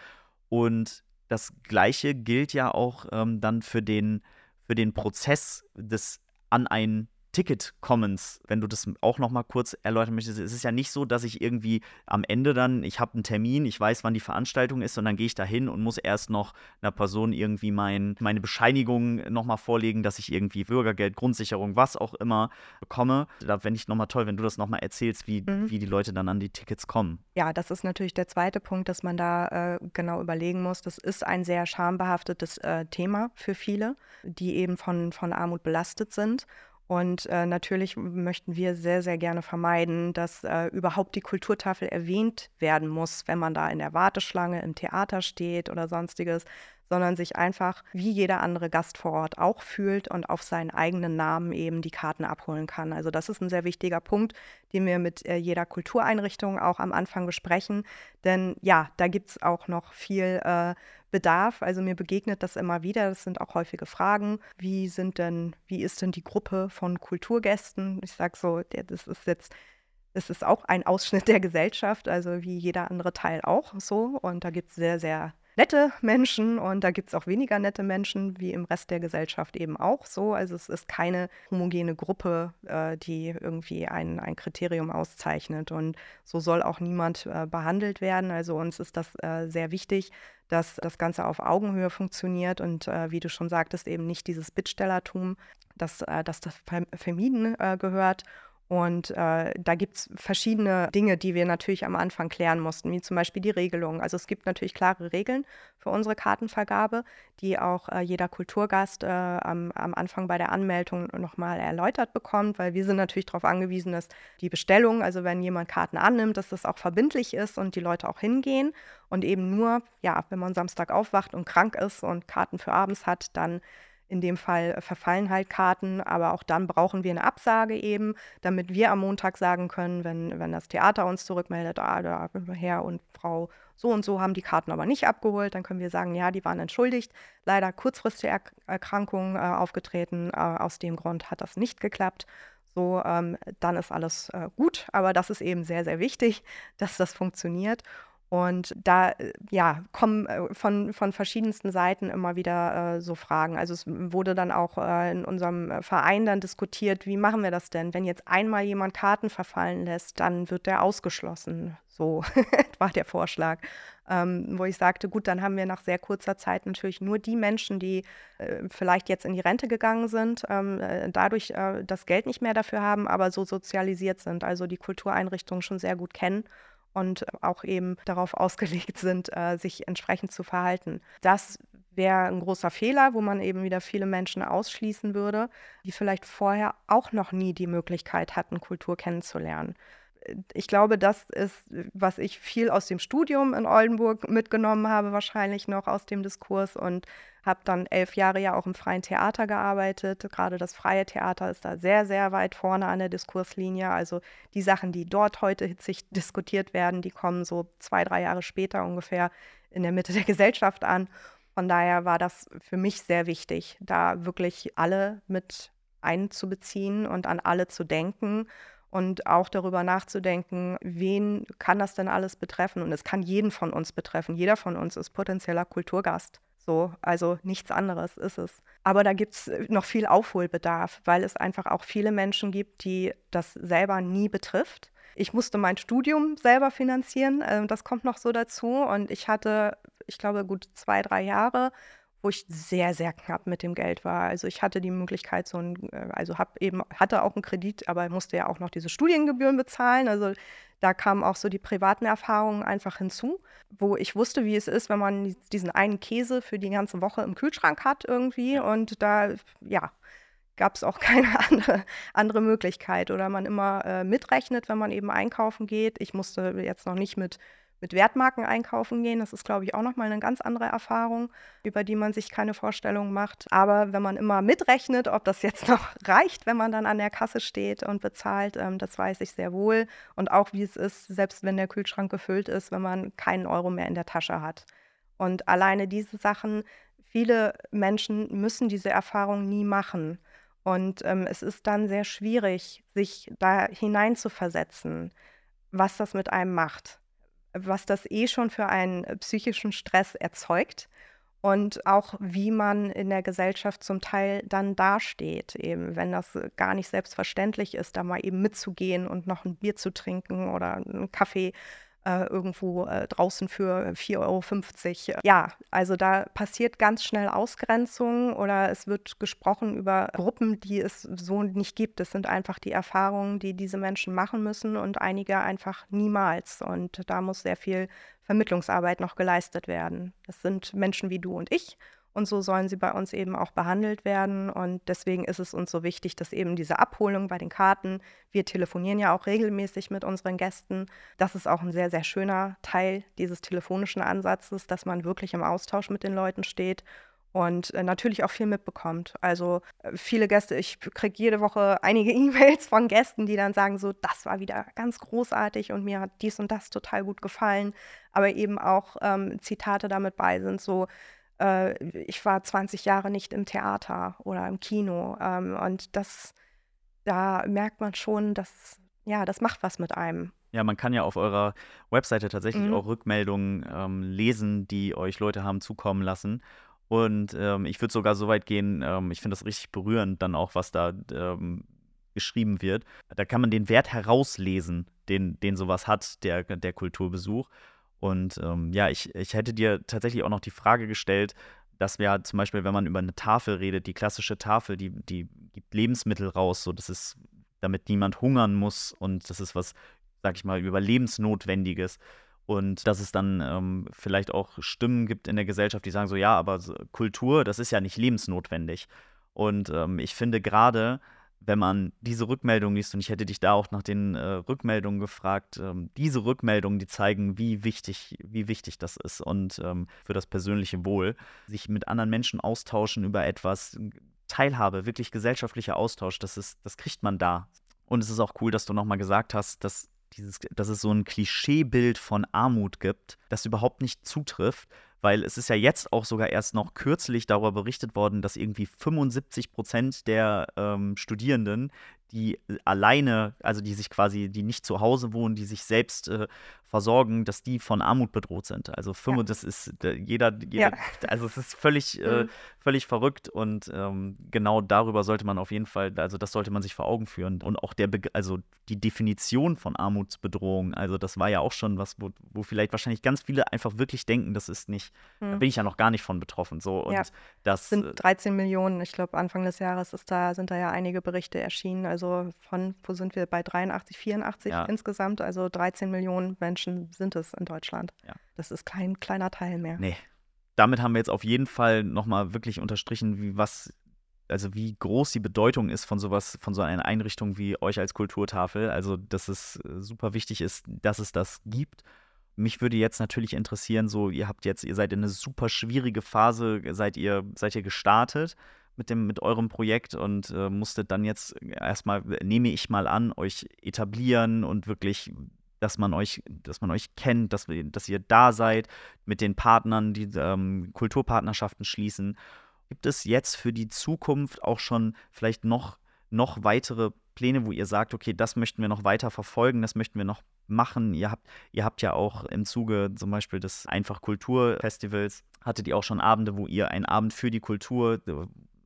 und das Gleiche gilt ja auch ähm, dann für den für den Prozess des an ein Ticket-Commons, wenn du das auch noch mal kurz erläutern möchtest. Es ist ja nicht so, dass ich irgendwie am Ende dann, ich habe einen Termin, ich weiß, wann die Veranstaltung ist und dann gehe ich da hin und muss erst noch einer Person irgendwie mein, meine Bescheinigung noch mal vorlegen, dass ich irgendwie Bürgergeld, Grundsicherung, was auch immer bekomme. Da fände ich noch mal toll, wenn du das noch mal erzählst, wie, mhm. wie die Leute dann an die Tickets kommen. Ja, das ist natürlich der zweite Punkt, dass man da äh, genau überlegen muss. Das ist ein sehr schambehaftetes äh, Thema für viele, die eben von, von Armut belastet sind. Und äh, natürlich möchten wir sehr, sehr gerne vermeiden, dass äh, überhaupt die Kulturtafel erwähnt werden muss, wenn man da in der Warteschlange im Theater steht oder sonstiges, sondern sich einfach wie jeder andere Gast vor Ort auch fühlt und auf seinen eigenen Namen eben die Karten abholen kann. Also das ist ein sehr wichtiger Punkt, den wir mit äh, jeder Kultureinrichtung auch am Anfang besprechen. Denn ja, da gibt es auch noch viel äh, Bedarf. Also mir begegnet das immer wieder. Das sind auch häufige Fragen. Wie sind denn, wie ist denn die Gruppe von Kulturgästen? Ich sage so, das ist jetzt es ist auch ein Ausschnitt der Gesellschaft, also wie jeder andere Teil auch so. Und da gibt es sehr, sehr nette Menschen und da gibt es auch weniger nette Menschen, wie im Rest der Gesellschaft eben auch so. Also es ist keine homogene Gruppe, äh, die irgendwie ein, ein Kriterium auszeichnet. Und so soll auch niemand äh, behandelt werden. Also uns ist das äh, sehr wichtig, dass das Ganze auf Augenhöhe funktioniert und äh, wie du schon sagtest, eben nicht dieses Bittstellertum, dass, äh, dass das vermieden äh, gehört. Und äh, da gibt es verschiedene Dinge, die wir natürlich am Anfang klären mussten, wie zum Beispiel die Regelung. Also es gibt natürlich klare Regeln für unsere Kartenvergabe, die auch äh, jeder Kulturgast äh, am, am, Anfang bei der Anmeldung nochmal erläutert bekommt, weil wir sind natürlich darauf angewiesen, dass die Bestellung, also wenn jemand Karten annimmt, dass das auch verbindlich ist und die Leute auch hingehen. Und eben nur, ja, wenn man Samstag aufwacht und krank ist und Karten für abends hat, dann in dem Fall verfallen halt Karten, aber auch dann brauchen wir eine Absage eben, damit wir am Montag sagen können, wenn, wenn das Theater uns zurückmeldet, ah, der Herr und Frau so und so haben die Karten aber nicht abgeholt, dann können wir sagen, ja, die waren entschuldigt. Leider kurzfristige Erkrankungen äh, aufgetreten, äh, aus dem Grund hat das nicht geklappt. So, ähm, dann ist alles äh, gut, aber das ist eben sehr, sehr wichtig, dass das funktioniert. Und da äh, ja, kommen äh, von, von verschiedensten Seiten immer wieder äh, so Fragen. Also es wurde dann auch äh, in unserem äh, Verein dann diskutiert, wie machen wir das denn? Wenn jetzt einmal jemand Karten verfallen lässt, dann wird der ausgeschlossen. So war der Vorschlag. Ähm, wo ich sagte, gut, dann haben wir nach sehr kurzer Zeit natürlich nur die Menschen, die äh, vielleicht jetzt in die Rente gegangen sind, ähm, dadurch das Geld nicht mehr dafür haben, aber so sozialisiert sind, also die Kultureinrichtungen schon sehr gut kennen und auch eben darauf ausgelegt sind, äh, sich entsprechend zu verhalten. Das wäre ein großer Fehler, wo man eben wieder viele Menschen ausschließen würde, die vielleicht vorher auch noch nie die Möglichkeit hatten, Kultur kennenzulernen ich glaube, das ist, was ich viel aus dem Studium in Oldenburg mitgenommen habe, wahrscheinlich noch aus dem Diskurs und habe dann elf Jahre ja auch im freien Theater gearbeitet. Gerade das freie Theater ist da sehr, sehr weit vorne an der Diskurslinie. Also die Sachen, die dort heute hitzig diskutiert werden, die kommen so zwei, drei Jahre später ungefähr in der Mitte der Gesellschaft an. Von daher war das für mich sehr wichtig, da wirklich alle mit einzubeziehen und an alle zu denken und auch darüber nachzudenken, wen kann das denn alles betreffen? Und es kann jeden von uns betreffen. Jeder von uns ist potenzieller Kulturgast. So, also nichts anderes ist es. Aber da gibt es noch viel Aufholbedarf, weil es einfach auch viele Menschen gibt, die das selber nie betrifft. Ich musste mein Studium selber finanzieren, äh, das kommt noch so dazu. Und ich hatte, ich glaube, gut zwei, drei Jahre, wo ich sehr, sehr knapp mit dem Geld war. Also ich hatte die Möglichkeit, so ein, äh, also hab eben, hatte auch einen Kredit, aber musste ja auch noch diese Studiengebühren bezahlen. Also da kamen auch so die privaten Erfahrungen einfach hinzu, wo ich wusste, wie es ist, wenn man diesen einen Käse für die ganze Woche im Kühlschrank hat irgendwie. Und da, ja, gab es auch keine andere, andere Möglichkeit. Oder man immer äh, mitrechnet, wenn man eben einkaufen geht. Ich musste jetzt noch nicht mit mit Wertmarken einkaufen gehen. Das ist, glaube ich, auch nochmal eine ganz andere Erfahrung, über die man sich keine Vorstellung macht. Aber wenn man immer mitrechnet, ob das jetzt noch reicht, wenn man dann an der Kasse steht und bezahlt, ähm, das weiß ich sehr wohl. Und auch wie es ist, selbst wenn der Kühlschrank gefüllt ist, wenn man keinen Euro mehr in der Tasche hat. Und alleine diese Sachen, viele Menschen müssen diese Erfahrung nie machen. Und ähm, es ist dann sehr schwierig, sich da hineinzuversetzen, was das mit einem macht was das eh schon für einen äh, psychischen Stress erzeugt und auch wie man in der Gesellschaft zum Teil dann dasteht, eben wenn das äh, gar nicht selbstverständlich ist, da mal eben mitzugehen und noch ein Bier zu trinken oder einen Kaffee äh, irgendwo äh, draußen für 4,50 Euro. Ja, also da passiert ganz schnell Ausgrenzung oder es wird gesprochen über Gruppen, die es so nicht gibt. Das sind einfach die Erfahrungen, die diese Menschen machen müssen und einige einfach niemals. Und da muss sehr viel Vermittlungsarbeit noch geleistet werden. Das sind Menschen wie du und ich und so sollen sie bei uns eben auch behandelt werden. Und deswegen ist es uns so wichtig, dass eben diese Abholung bei den Karten, wir telefonieren ja auch regelmäßig mit unseren Gästen. Das ist auch ein sehr, sehr schöner Teil dieses telefonischen Ansatzes, dass man wirklich im Austausch mit den Leuten steht und äh, natürlich auch viel mitbekommt. Also äh, viele Gäste, ich kriege jede Woche einige E-Mails von Gästen, die dann sagen, so, das war wieder ganz großartig und mir hat dies und das total gut gefallen. Aber eben auch ähm, Zitate damit bei sind, so, äh, ich war 20 Jahre nicht im Theater oder im Kino. Ähm, und das, da merkt man schon, dass, ja, das macht was mit einem. Ja, man kann ja auf eurer Webseite tatsächlich mhm. auch Rückmeldungen ähm, lesen, die euch Leute haben zukommen lassen. Und ähm, ich würde sogar so weit gehen, ähm, ich finde das richtig berührend, dann auch, was da ähm, geschrieben wird. Da kann man den Wert herauslesen, den, den sowas hat, der, der Kulturbesuch. Und ähm, ja, ich, ich hätte dir tatsächlich auch noch die Frage gestellt, dass wir zum Beispiel, wenn man über eine Tafel redet, die klassische Tafel, die, die gibt Lebensmittel raus, so dass es, damit niemand hungern muss und das ist was, sag ich mal, überlebensnotwendiges. Und dass es dann ähm, vielleicht auch Stimmen gibt in der Gesellschaft, die sagen so, ja, aber Kultur, das ist ja nicht lebensnotwendig. Und ähm, ich finde gerade, wenn man diese Rückmeldung liest, und ich hätte dich da auch nach den äh, Rückmeldungen gefragt, ähm, diese Rückmeldungen, die zeigen, wie wichtig, wie wichtig das ist und ähm, für das persönliche Wohl, sich mit anderen Menschen austauschen über etwas, Teilhabe, wirklich gesellschaftlicher Austausch, das ist, das kriegt man da. Und es ist auch cool, dass du nochmal gesagt hast, dass dieses, dass es so ein Klischeebild von Armut gibt, das überhaupt nicht zutrifft, weil es ist ja jetzt auch sogar erst noch kürzlich darüber berichtet worden, dass irgendwie 75 Prozent der ähm, Studierenden, die alleine, also die sich quasi, die nicht zu Hause wohnen, die sich selbst äh, versorgen, dass die von Armut bedroht sind. Also ja. das ist jeder, jeder ja. also es ist völlig, äh, mhm. völlig verrückt und ähm, genau darüber sollte man auf jeden Fall, also das sollte man sich vor Augen führen. Und auch der, Be also die Definition von Armutsbedrohung, also das war ja auch schon was, wo, wo vielleicht wahrscheinlich ganz viele einfach wirklich denken, das ist nicht, mhm. da bin ich ja noch gar nicht von betroffen. So und ja. das sind 13 äh, Millionen. Ich glaube Anfang des Jahres ist da sind da ja einige Berichte erschienen. Also von wo sind wir bei 83, 84 insgesamt? Also 13 Millionen Menschen Menschen sind es in Deutschland. Ja. Das ist kein kleiner Teil mehr. Nee. Damit haben wir jetzt auf jeden Fall nochmal wirklich unterstrichen, wie was, also wie groß die Bedeutung ist von sowas, von so einer Einrichtung wie euch als Kulturtafel. Also, dass es äh, super wichtig ist, dass es das gibt. Mich würde jetzt natürlich interessieren, so, ihr habt jetzt, ihr seid in eine super schwierige Phase, seid ihr, seid ihr gestartet mit dem, mit eurem Projekt und äh, musstet dann jetzt erstmal, nehme ich mal an, euch etablieren und wirklich dass man euch, dass man euch kennt, dass, dass ihr da seid, mit den Partnern, die ähm, Kulturpartnerschaften schließen. Gibt es jetzt für die Zukunft auch schon vielleicht noch, noch weitere Pläne, wo ihr sagt, okay, das möchten wir noch weiter verfolgen, das möchten wir noch machen? Ihr habt, ihr habt ja auch im Zuge zum Beispiel des Einfach Kulturfestivals, hattet ihr auch schon Abende, wo ihr einen Abend für die Kultur,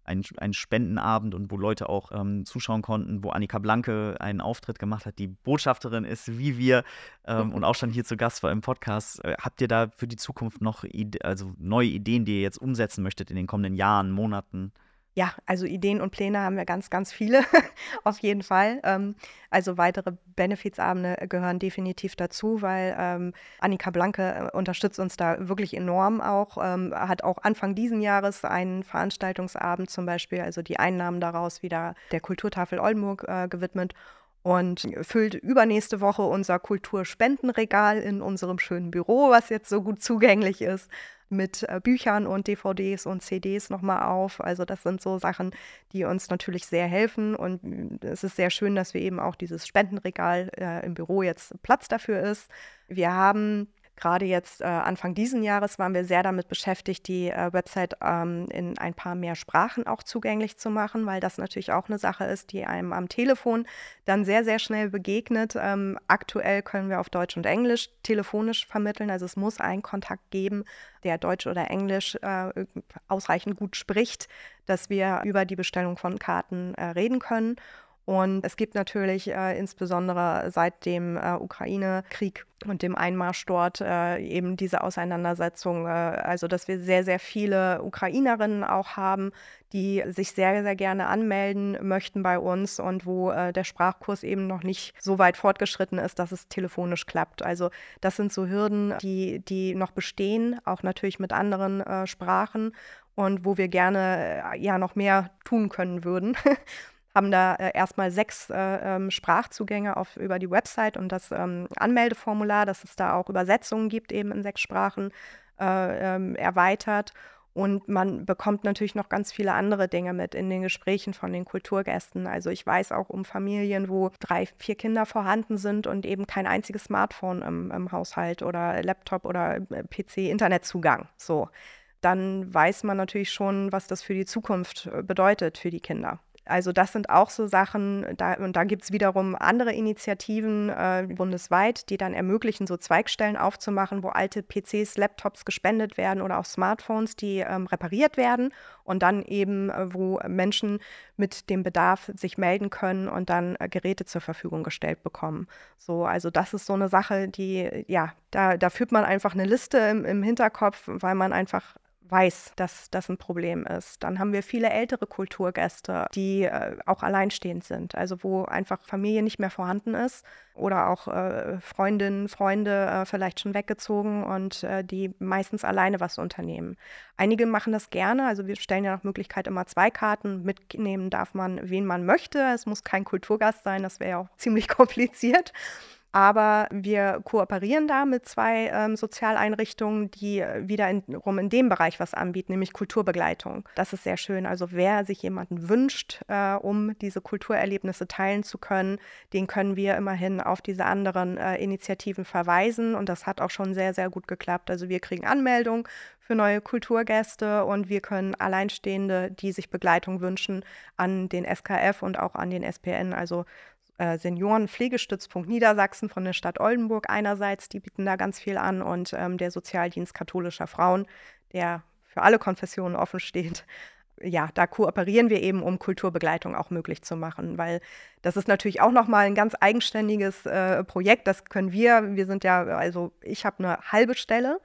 ein, ein Spendenabend und wo Leute auch ähm, zuschauen konnten, wo Annika Blanke einen Auftritt gemacht hat, die Botschafterin ist, wie wir ähm, und auch schon hier zu Gast war im Podcast. Äh, habt ihr da für die Zukunft noch Ide also neue Ideen, die ihr jetzt umsetzen möchtet in den kommenden Jahren, Monaten? Ja, also Ideen und Pläne haben wir ganz, ganz viele, auf jeden Fall. Ähm, also weitere Benefizabende gehören definitiv dazu, weil ähm, Annika Blanke äh, unterstützt uns da wirklich enorm auch, ähm, hat auch Anfang diesen Jahres einen Veranstaltungsabend zum Beispiel, also die Einnahmen daraus wieder der Kulturtafel Oldenburg äh, gewidmet und füllt übernächste Woche unser Kulturspendenregal in unserem schönen Büro, was jetzt so gut zugänglich ist mit äh, Büchern und DVDs und CDs nochmal auf. Also das sind so Sachen, die uns natürlich sehr helfen. Und mm, es ist sehr schön, dass wir eben auch dieses Spendenregal äh, im Büro jetzt Platz dafür ist. Wir haben Gerade jetzt äh, Anfang diesen Jahres waren wir sehr damit beschäftigt, die äh, Website ähm, in ein paar mehr Sprachen auch zugänglich zu machen, weil das natürlich auch eine Sache ist, die einem am Telefon dann sehr, sehr schnell begegnet. Ähm, aktuell können wir auf Deutsch und Englisch telefonisch vermitteln. Also es muss einen Kontakt geben, der Deutsch oder Englisch äh, ausreichend gut spricht, dass wir über die Bestellung von Karten äh, reden können. Und es gibt natürlich äh, insbesondere seit dem äh, Ukraine-Krieg und dem Einmarsch dort äh, eben diese Auseinandersetzung, äh, also dass wir sehr, sehr viele Ukrainerinnen auch haben, die sich sehr, sehr gerne anmelden möchten bei uns und wo äh, der Sprachkurs eben noch nicht so weit fortgeschritten ist, dass es telefonisch klappt. Also das sind so Hürden, die, die noch bestehen, auch natürlich mit anderen äh, Sprachen und wo wir gerne ja noch mehr tun können würden. haben da äh, erstmal sechs äh, ähm, Sprachzugänge auf, über die Website und das ähm, Anmeldeformular, dass es da auch Übersetzungen gibt, eben in sechs Sprachen äh, ähm, erweitert. Und man bekommt natürlich noch ganz viele andere Dinge mit in den Gesprächen von den Kulturgästen. Also ich weiß auch um Familien, wo drei, vier Kinder vorhanden sind und eben kein einziges Smartphone im, im Haushalt oder Laptop oder äh, PC-Internetzugang. So, dann weiß man natürlich schon, was das für die Zukunft äh, bedeutet für die Kinder. Also das sind auch so Sachen, da, und da gibt es wiederum andere Initiativen äh, bundesweit, die dann ermöglichen, so Zweigstellen aufzumachen, wo alte PCs, Laptops gespendet werden oder auch Smartphones, die ähm, repariert werden und dann eben, äh, wo Menschen mit dem Bedarf sich melden können und dann äh, Geräte zur Verfügung gestellt bekommen. So, also das ist so eine Sache, die, ja, da, da führt man einfach eine Liste im, im Hinterkopf, weil man einfach weiß, dass das ein Problem ist. Dann haben wir viele ältere Kulturgäste, die äh, auch alleinstehend sind, also wo einfach Familie nicht mehr vorhanden ist oder auch äh, Freundinnen, Freunde äh, vielleicht schon weggezogen und äh, die meistens alleine was unternehmen. Einige machen das gerne, also wir stellen ja nach Möglichkeit immer zwei Karten. Mitnehmen darf man, wen man möchte. Es muss kein Kulturgast sein, das wäre ja auch ziemlich kompliziert. Aber wir kooperieren da mit zwei ähm, Sozialeinrichtungen, die äh, wiederum in dem Bereich was anbieten, nämlich Kulturbegleitung. Das ist sehr schön. Also wer sich jemanden wünscht, äh, um diese Kulturerlebnisse teilen zu können, den können wir immerhin auf diese anderen äh, Initiativen verweisen. Und das hat auch schon sehr, sehr gut geklappt. Also wir kriegen Anmeldungen für neue Kulturgäste und wir können Alleinstehende, die sich Begleitung wünschen, an den SKF und auch an den SPN, also äh, Seniorenpflegestützpunkt Niedersachsen von der Stadt Oldenburg einerseits, die bieten da ganz viel an und ähm, der Sozialdienst katholischer Frauen, der für alle Konfessionen offen steht. Ja, da kooperieren wir eben, um Kulturbegleitung auch möglich zu machen, weil das ist natürlich auch nochmal ein ganz eigenständiges äh, Projekt. Das können wir, wir sind ja, also ich habe eine halbe Stelle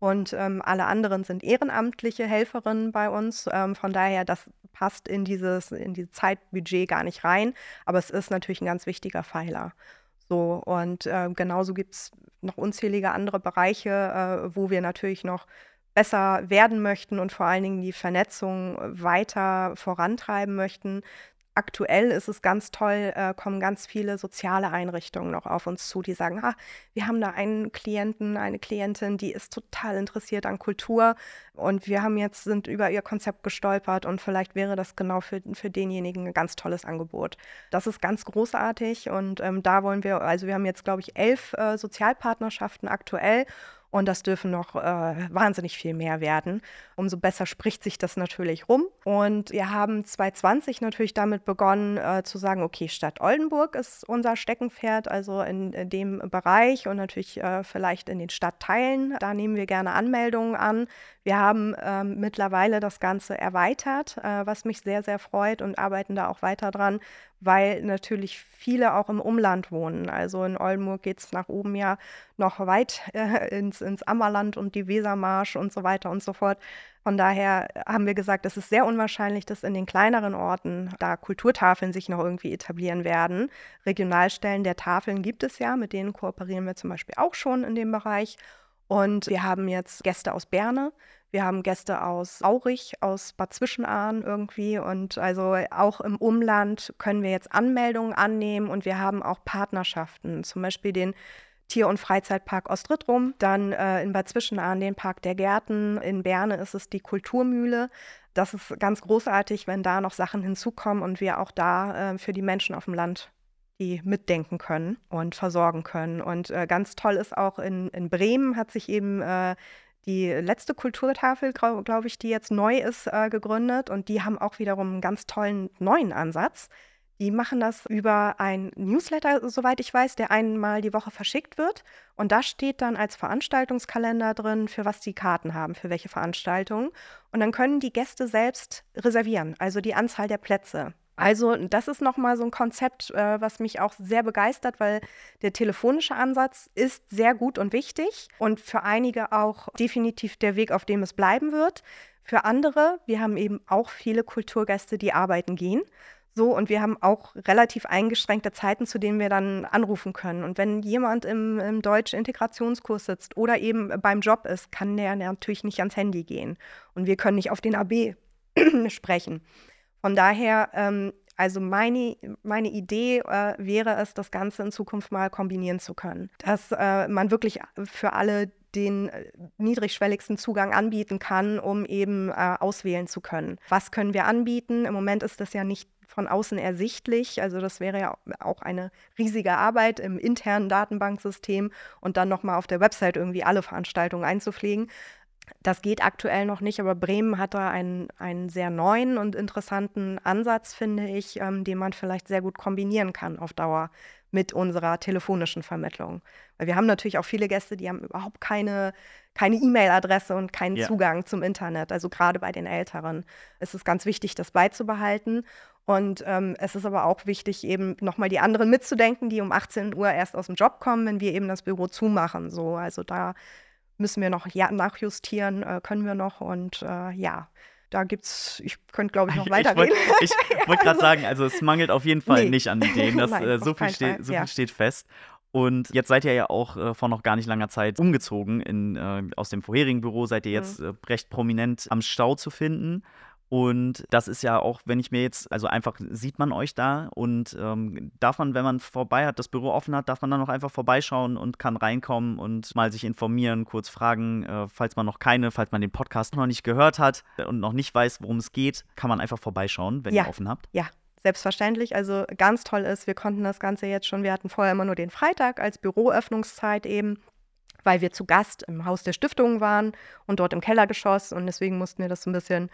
und ähm, alle anderen sind ehrenamtliche Helferinnen bei uns. Ähm, von daher, das passt in dieses in die Zeitbudget gar nicht rein. Aber es ist natürlich ein ganz wichtiger Pfeiler. So, und äh, genauso gibt es noch unzählige andere Bereiche, äh, wo wir natürlich noch besser werden möchten und vor allen Dingen die Vernetzung weiter vorantreiben möchten aktuell ist es ganz toll, äh, kommen ganz viele soziale Einrichtungen noch auf uns zu, die sagen, ah, wir haben da einen Klienten, eine Klientin, die ist total interessiert an Kultur und wir haben jetzt sind über ihr Konzept gestolpert und vielleicht wäre das genau für, für denjenigen ein ganz tolles Angebot. Das ist ganz großartig und ähm, da wollen wir, also wir haben jetzt, glaube ich, elf äh, Sozialpartnerschaften aktuell Und das dürfen noch äh, wahnsinnig viel mehr werden. Umso besser spricht sich das natürlich rum. Und wir haben 2020 natürlich damit begonnen äh, zu sagen, okay, Stadt Oldenburg ist unser Steckenpferd, also in, in dem Bereich und natürlich äh, vielleicht in den Stadtteilen. Da nehmen wir gerne Anmeldungen an. Wir haben ähm, mittlerweile das Ganze erweitert, äh, was mich sehr, sehr freut und arbeiten da auch weiter dran, weil natürlich viele auch im Umland wohnen. Also in Oldenburg geht es nach oben ja noch weit äh, ins, ins Ammerland und die Wesermarsch und so weiter und so fort. Von daher haben wir gesagt, es ist sehr unwahrscheinlich, dass in den kleineren Orten da Kulturtafeln sich noch irgendwie etablieren werden. Regionalstellen der Tafeln gibt es ja, mit denen kooperieren wir zum Beispiel auch schon in dem Bereich. Und wir haben jetzt Gäste aus Berne, wir haben Gäste aus Aurich, aus Bad Zwischenahn irgendwie. Und also auch im Umland können wir jetzt Anmeldungen annehmen und wir haben auch Partnerschaften, zum Beispiel den Tier- und Freizeitpark Ostrittrum, dann äh, in Bad Zwischenahn den Park der Gärten, in Berne ist es die Kulturmühle. Das ist ganz großartig, wenn da noch Sachen hinzukommen und wir auch da äh, für die Menschen auf dem Land die mitdenken können und versorgen können. Und äh, ganz toll ist auch in, in Bremen hat sich eben äh, die letzte Kulturtafel, glaube glaub ich, die jetzt neu ist, äh, gegründet. Und die haben auch wiederum einen ganz tollen neuen Ansatz. Die machen das über ein Newsletter, soweit ich weiß, der einmal die Woche verschickt wird. Und da steht dann als Veranstaltungskalender drin, für was die Karten haben, für welche Veranstaltungen. Und dann können die Gäste selbst reservieren, also die Anzahl der Plätze. Also das ist nochmal so ein Konzept, äh, was mich auch sehr begeistert, weil der telefonische Ansatz ist sehr gut und wichtig und für einige auch definitiv der Weg, auf dem es bleiben wird. Für andere, wir haben eben auch viele Kulturgäste, die arbeiten gehen. So, und wir haben auch relativ eingeschränkte Zeiten, zu denen wir dann anrufen können. Und wenn jemand im, im deutschen Integrationskurs sitzt oder eben beim Job ist, kann der natürlich nicht ans Handy gehen. Und wir können nicht auf den AB sprechen. Von daher, ähm, also meine, meine Idee äh, wäre es, das Ganze in Zukunft mal kombinieren zu können. Dass äh, man wirklich für alle den äh, niedrigschwelligsten Zugang anbieten kann, um eben äh, auswählen zu können. Was können wir anbieten? Im Moment ist das ja nicht von außen ersichtlich. Also das wäre ja auch eine riesige Arbeit im internen Datenbanksystem und dann nochmal auf der Website irgendwie alle Veranstaltungen einzupflegen. Das geht aktuell noch nicht, aber Bremen hat da einen, einen sehr neuen und interessanten Ansatz, finde ich, ähm, den man vielleicht sehr gut kombinieren kann auf Dauer mit unserer telefonischen Vermittlung. Weil wir haben natürlich auch viele Gäste, die haben überhaupt keine keine E-Mail-Adresse und keinen ja. Zugang zum Internet. Also gerade bei den Älteren ist es ganz wichtig, das beizubehalten. Und ähm, es ist aber auch wichtig, eben nochmal die anderen mitzudenken, die um 18 Uhr erst aus dem Job kommen, wenn wir eben das Büro zumachen. So, also da müssen wir noch ja, nachjustieren, äh, können wir noch und äh, ja. Da gibt's, ich könnte glaube ich noch weitergehen. Ich wollte wollt gerade sagen, also es mangelt auf jeden Fall nee. nicht an Ideen. Das, Nein, äh, so viel, steht, so ja. viel steht fest. Und jetzt seid ihr ja auch äh, vor noch gar nicht langer Zeit umgezogen. In, äh, aus dem vorherigen Büro seid ihr jetzt mhm. äh, recht prominent am Stau zu finden. Und das ist ja auch, wenn ich mir jetzt, also einfach sieht man euch da und ähm, darf man, wenn man vorbei hat, das Büro offen hat, darf man dann noch einfach vorbeischauen und kann reinkommen und mal sich informieren, kurz fragen, äh, falls man noch keine, falls man den Podcast noch nicht gehört hat und noch nicht weiß, worum es geht, kann man einfach vorbeischauen, wenn ja. ihr offen habt. Ja, selbstverständlich. Also ganz toll ist, wir konnten das Ganze jetzt schon, wir hatten vorher immer nur den Freitag als Büroöffnungszeit eben weil wir zu Gast im Haus der Stiftung waren und dort im Kellergeschoss und deswegen mussten wir das so ein bisschen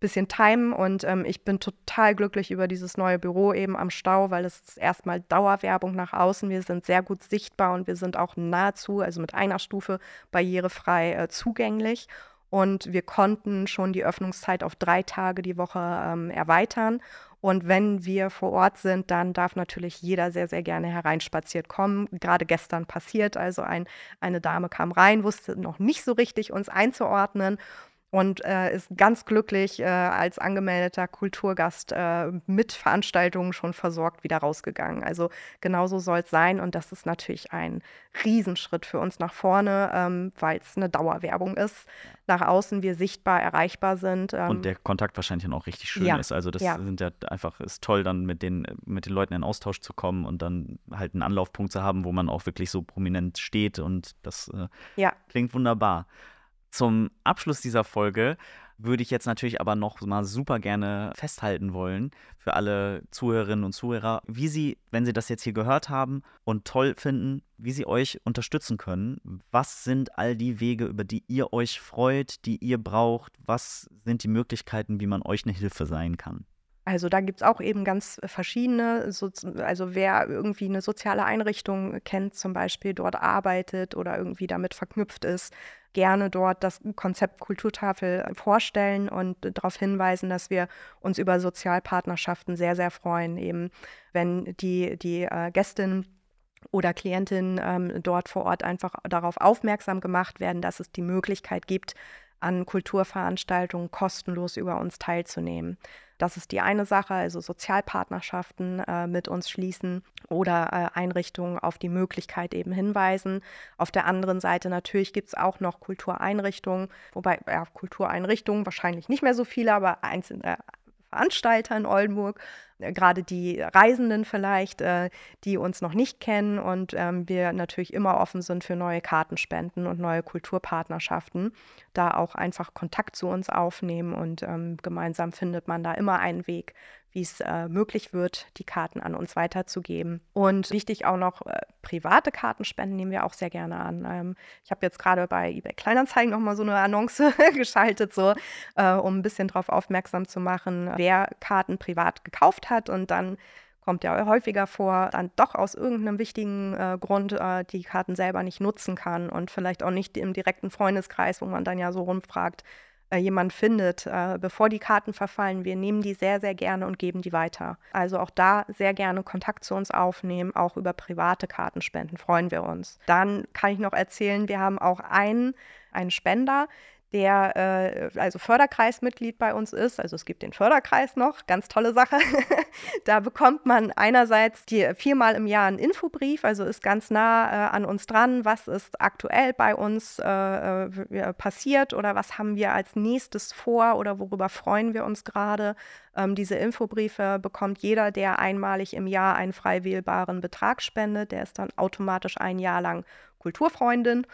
bisschen timen und ähm, ich bin total glücklich über dieses neue Büro eben am Stau, weil es ist erstmal Dauerwerbung nach außen. Wir sind sehr gut sichtbar und wir sind auch nahezu, also mit einer Stufe barrierefrei äh, zugänglich. Und wir konnten schon die Öffnungszeit auf drei Tage die Woche ähm, erweitern. Und wenn wir vor Ort sind, dann darf natürlich jeder sehr, sehr gerne hereinspaziert kommen. Gerade gestern passiert, also ein, eine Dame kam rein, wusste noch nicht so richtig uns einzuordnen und äh, ist ganz glücklich äh, als angemeldeter Kulturgast äh, mit Veranstaltungen schon versorgt wieder rausgegangen. Also genauso soll es sein und das ist natürlich ein Riesenschritt für uns nach vorne, ähm, weil es eine Dauerwerbung ist. Nach außen wir sichtbar erreichbar sind. Ähm, und der Kontakt wahrscheinlich dann auch richtig schön ja, ist. Also das ja. sind ja einfach ist toll, dann mit den mit den Leuten in Austausch zu kommen und dann halt einen Anlaufpunkt zu haben, wo man auch wirklich so prominent steht und das äh, ja. klingt wunderbar zum Abschluss dieser Folge würde ich jetzt natürlich aber noch mal super gerne festhalten wollen für alle Zuhörerinnen und Zuhörer, wie sie, wenn sie das jetzt hier gehört haben und toll finden, wie sie euch unterstützen können. Was sind all die Wege, über die ihr euch freut, die ihr braucht? Was sind die Möglichkeiten, wie man euch eine Hilfe sein kann? Also da gibt es auch eben ganz verschiedene, so, also wer irgendwie eine soziale Einrichtung kennt, zum Beispiel dort arbeitet oder irgendwie damit verknüpft ist, gerne dort das Konzept Kulturtafel vorstellen und darauf hinweisen, dass wir uns über Sozialpartnerschaften sehr, sehr freuen, eben wenn die, die äh, Gästin oder Klientin ähm, dort vor Ort einfach darauf aufmerksam gemacht werden, dass es die Möglichkeit gibt, an Kulturveranstaltungen kostenlos über uns teilzunehmen. Das ist die eine Sache, also Sozialpartnerschaften äh, mit uns schließen oder äh, Einrichtungen auf die Möglichkeit eben hinweisen. Auf der anderen Seite natürlich gibt es auch noch Kultureinrichtungen, wobei ja, Kultureinrichtungen wahrscheinlich nicht mehr so viele, aber einzelne Veranstalter in Oldenburg, gerade die Reisenden vielleicht, äh, die uns noch nicht kennen und ähm, wir natürlich immer offen sind für neue Kartenspenden und neue Kulturpartnerschaften, da auch einfach Kontakt zu uns aufnehmen und ähm, gemeinsam findet man da immer einen Weg, wie es äh, möglich wird, die Karten an uns weiterzugeben. Und wichtig auch noch, äh, private Kartenspenden nehmen wir auch sehr gerne an. Ähm, ich habe jetzt gerade bei eBay Kleinanzeigen nochmal so eine Annonce geschaltet, so, äh, um ein bisschen darauf aufmerksam zu machen, wer Karten privat gekauft hat und dann kommt ja häufiger vor, dann doch aus irgendeinem wichtigen äh, Grund äh, die Karten selber nicht nutzen kann und vielleicht auch nicht im direkten Freundeskreis, wo man dann ja so rumfragt, äh, jemand findet, äh, bevor die Karten verfallen. Wir nehmen die sehr, sehr gerne und geben die weiter. Also auch da sehr gerne Kontakt zu uns aufnehmen, auch über private Kartenspenden freuen wir uns. Dann kann ich noch erzählen, wir haben auch einen, einen Spender, der äh, also Förderkreismitglied bei uns ist. Also es gibt den Förderkreis noch, ganz tolle Sache. da bekommt man einerseits die, viermal im Jahr einen Infobrief, also ist ganz nah äh, an uns dran, was ist aktuell bei uns äh, passiert oder was haben wir als nächstes vor oder worüber freuen wir uns gerade. Ähm, diese Infobriefe bekommt jeder, der einmalig im Jahr einen frei wählbaren Betrag spendet. Der ist dann automatisch ein Jahr lang Kulturfreundin.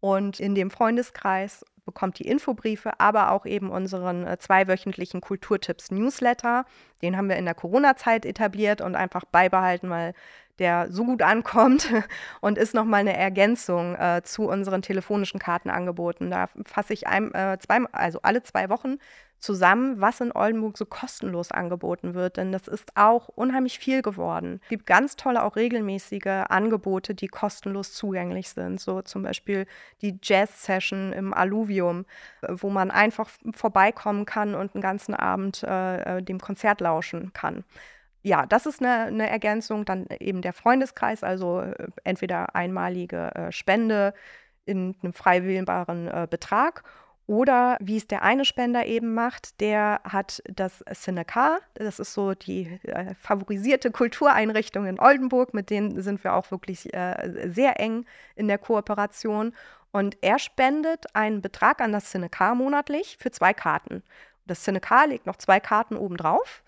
Und in dem Freundeskreis bekommt die Infobriefe, aber auch eben unseren äh, zweiwöchentlichen Kulturtipps-Newsletter. Den haben wir in der Corona-Zeit etabliert und einfach beibehalten, weil der so gut ankommt und ist nochmal eine Ergänzung äh, zu unseren telefonischen Kartenangeboten. Da fasse ich ein, äh, zwei, also alle zwei Wochen zusammen, was in Oldenburg so kostenlos angeboten wird. Denn das ist auch unheimlich viel geworden. Es gibt ganz tolle, auch regelmäßige Angebote, die kostenlos zugänglich sind. So zum Beispiel die Jazz-Session im Alluvium, wo man einfach vorbeikommen kann und einen ganzen Abend äh, äh dem Konzert lauschen kann ja, das ist eine, eine, Ergänzung. Dann eben der Freundeskreis, also äh, entweder einmalige äh, Spende in einem frei wählbaren äh, Betrag oder wie es der eine Spender eben macht, der hat das Cinecar, das ist so die äh, favorisierte Kultureinrichtung in Oldenburg, mit denen sind wir auch wirklich äh, sehr eng in der Kooperation. Und er spendet einen Betrag an das Cinecar monatlich für zwei Karten. Das Cinecar legt noch zwei Karten obendrauf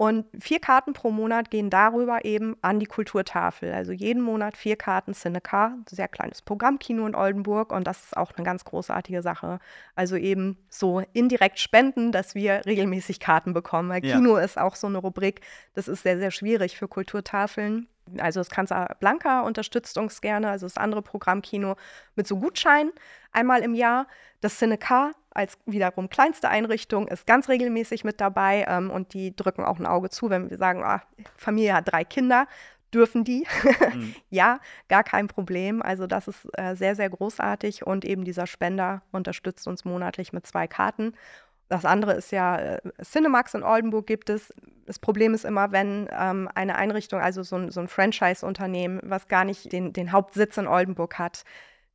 und vier Karten pro Monat gehen darüber eben an die Kulturtafel. Also jeden Monat vier Karten Cinecar, sehr kleines Programmkino in Oldenburg. Und das ist auch eine ganz großartige Sache. Also eben so indirekt spenden, dass wir regelmäßig Karten bekommen. Weil ja. Kino ist auch so eine Rubrik, das ist sehr, sehr schwierig für Kulturtafeln. Also das Kanzler Blanca unterstützt uns gerne, also das andere Programmkino mit so Gutscheinen einmal im Jahr. Das Cinecar als wiederum kleinste Einrichtung ist ganz regelmäßig mit dabei ähm, und die drücken auch ein Auge zu, wenn wir sagen, ah, Familie hat drei Kinder, dürfen die? Mhm. ja, gar kein Problem. Also das ist äh, sehr, sehr großartig und eben dieser Spender unterstützt uns monatlich mit zwei Karten. Das andere ist ja, äh, Cinemax in Oldenburg gibt es. Das Problem ist immer, wenn ähm, eine Einrichtung, also so ein, so ein Franchise-Unternehmen, was gar nicht den, den Hauptsitz in Oldenburg hat,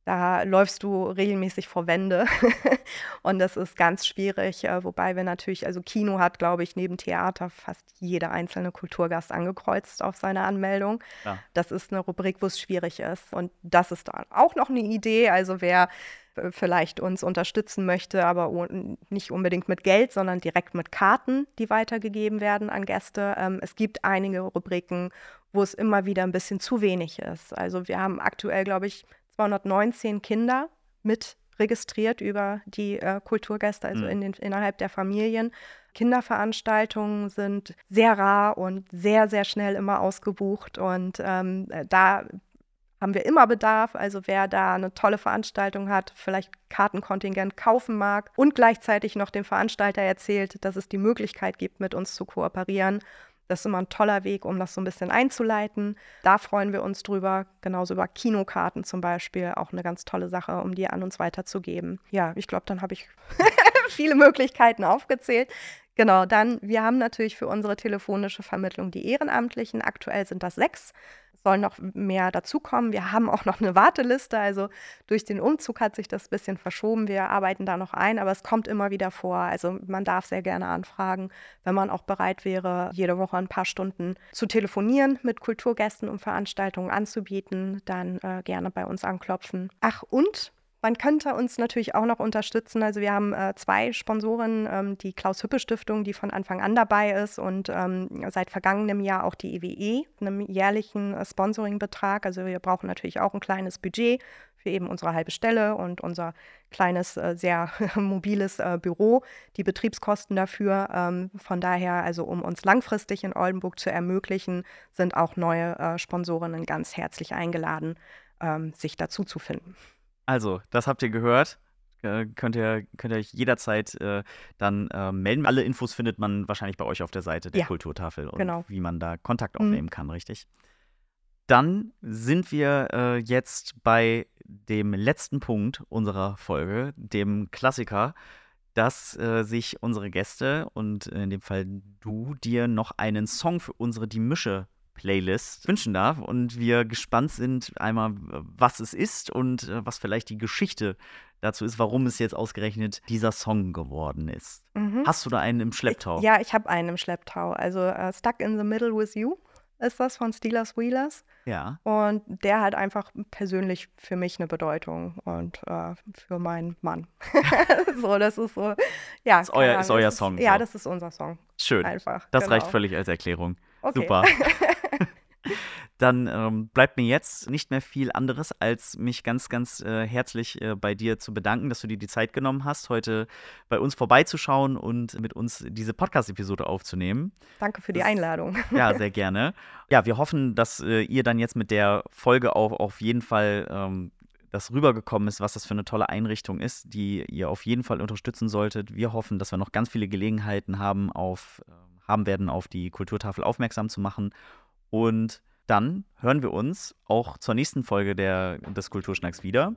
da läufst du regelmäßig vor Wände und das ist ganz schwierig, äh, wobei wir natürlich, also Kino hat, glaube ich, neben Theater fast jeder einzelne Kulturgast angekreuzt auf seine Anmeldung. Ja. Das ist eine Rubrik, wo es schwierig ist und das ist dann auch noch eine Idee, also wer äh, vielleicht uns unterstützen möchte, aber nicht unbedingt mit Geld, sondern direkt mit Karten, die weitergegeben werden an Gäste. Ähm, es gibt einige Rubriken, wo es immer wieder ein bisschen zu wenig ist. Also wir haben aktuell, glaube ich, 219 Kinder mit registriert über die äh, Kulturgäste, also Mhm. in den, innerhalb der Familien. Kinderveranstaltungen sind sehr rar und sehr, sehr schnell immer ausgebucht. Und ähm, äh, da haben wir immer Bedarf. Also wer da eine tolle Veranstaltung hat, vielleicht Kartenkontingent kaufen mag und gleichzeitig noch dem Veranstalter erzählt, dass es die Möglichkeit gibt, mit uns zu kooperieren. Das ist immer ein toller Weg, um das so ein bisschen einzuleiten. Da freuen wir uns drüber. Genauso über Kinokarten zum Beispiel. Auch eine ganz tolle Sache, um die an uns weiterzugeben. Ja, ich glaube, dann habe ich viele Möglichkeiten aufgezählt. Genau, dann, wir haben natürlich für unsere telefonische Vermittlung die Ehrenamtlichen. Aktuell sind das sechs. Sollen noch mehr dazukommen. Wir haben auch noch eine Warteliste. Also durch den Umzug hat sich das ein bisschen verschoben. Wir arbeiten da noch ein, aber es kommt immer wieder vor. Also man darf sehr gerne anfragen, wenn man auch bereit wäre, jede Woche ein paar Stunden zu telefonieren mit Kulturgästen, um Veranstaltungen anzubieten, dann äh, gerne bei uns anklopfen. Ach, und man könnte uns natürlich auch noch unterstützen. Also wir haben äh, zwei Sponsoren, ähm, die Klaus-Hüppe-Stiftung, die von Anfang an dabei ist und ähm, seit vergangenem Jahr auch die EWE, einem jährlichen äh, Sponsoringbetrag. Also wir brauchen natürlich auch ein kleines Budget für eben unsere halbe Stelle und unser kleines, äh, sehr mobiles äh, Büro, die Betriebskosten dafür. Ähm, von daher, also um uns langfristig in Oldenburg zu ermöglichen, sind auch neue äh, Sponsorinnen ganz herzlich eingeladen, ähm, sich dazu zu finden. Also, das habt ihr gehört. Äh, könnt, ihr, könnt ihr euch jederzeit äh, dann äh, melden. Alle Infos findet man wahrscheinlich bei euch auf der Seite der Ja, Kulturtafel und genau. wie man da Kontakt Mhm. aufnehmen kann, richtig? Dann sind wir äh, jetzt bei dem letzten Punkt unserer Folge, dem Klassiker, dass äh, sich unsere Gäste und in dem Fall du dir noch einen Song für unsere Die Mische Playlist wünschen darf und wir gespannt sind einmal, was es ist und äh, was vielleicht die Geschichte dazu ist, warum es jetzt ausgerechnet dieser Song geworden ist. Mhm. Hast du da einen im Schlepptau? Ich, ja, ich habe einen im Schlepptau. Also äh, Stuck in the Middle with You ist das von Steelers Wheelers. Ja. Und der hat einfach persönlich für mich eine Bedeutung und äh, für meinen Mann. so, das ist so, ja. Ist euer- ist euer Song, Ja, so. das ist unser Song. Schön. Einfach. Das reicht genau. völlig als Erklärung. Okay. Super. Dann ähm, bleibt mir jetzt nicht mehr viel anderes, als mich ganz, ganz äh, herzlich äh, bei dir zu bedanken, dass du dir die Zeit genommen hast, heute bei uns vorbeizuschauen und mit uns diese Podcast-Episode aufzunehmen. Danke für die Das- Einladung. Ja, sehr gerne. Ja, wir hoffen, dass äh, ihr dann jetzt mit der Folge auch auf jeden Fall ähm, das rübergekommen ist, was das für eine tolle Einrichtung ist, die ihr auf jeden Fall unterstützen solltet. Wir hoffen, dass wir noch ganz viele Gelegenheiten haben, auf, äh, haben werden, auf die Kulturtafel aufmerksam zu machen. Und dann hören wir uns auch zur nächsten Folge der, des Kulturschnacks wieder.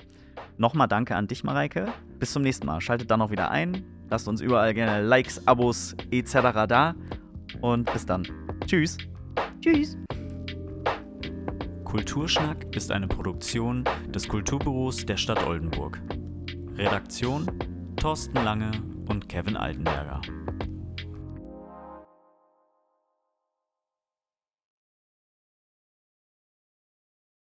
Nochmal danke an dich, Mareike. Bis zum nächsten Mal. Schaltet dann noch wieder ein. Lasst uns überall gerne Likes, Abos etc. da. Und bis dann. Tschüss. Tschüss. Kulturschnack ist eine Produktion des Kulturbüros der Stadt Oldenburg. Redaktion Thorsten Lange und Kevin Altenberger.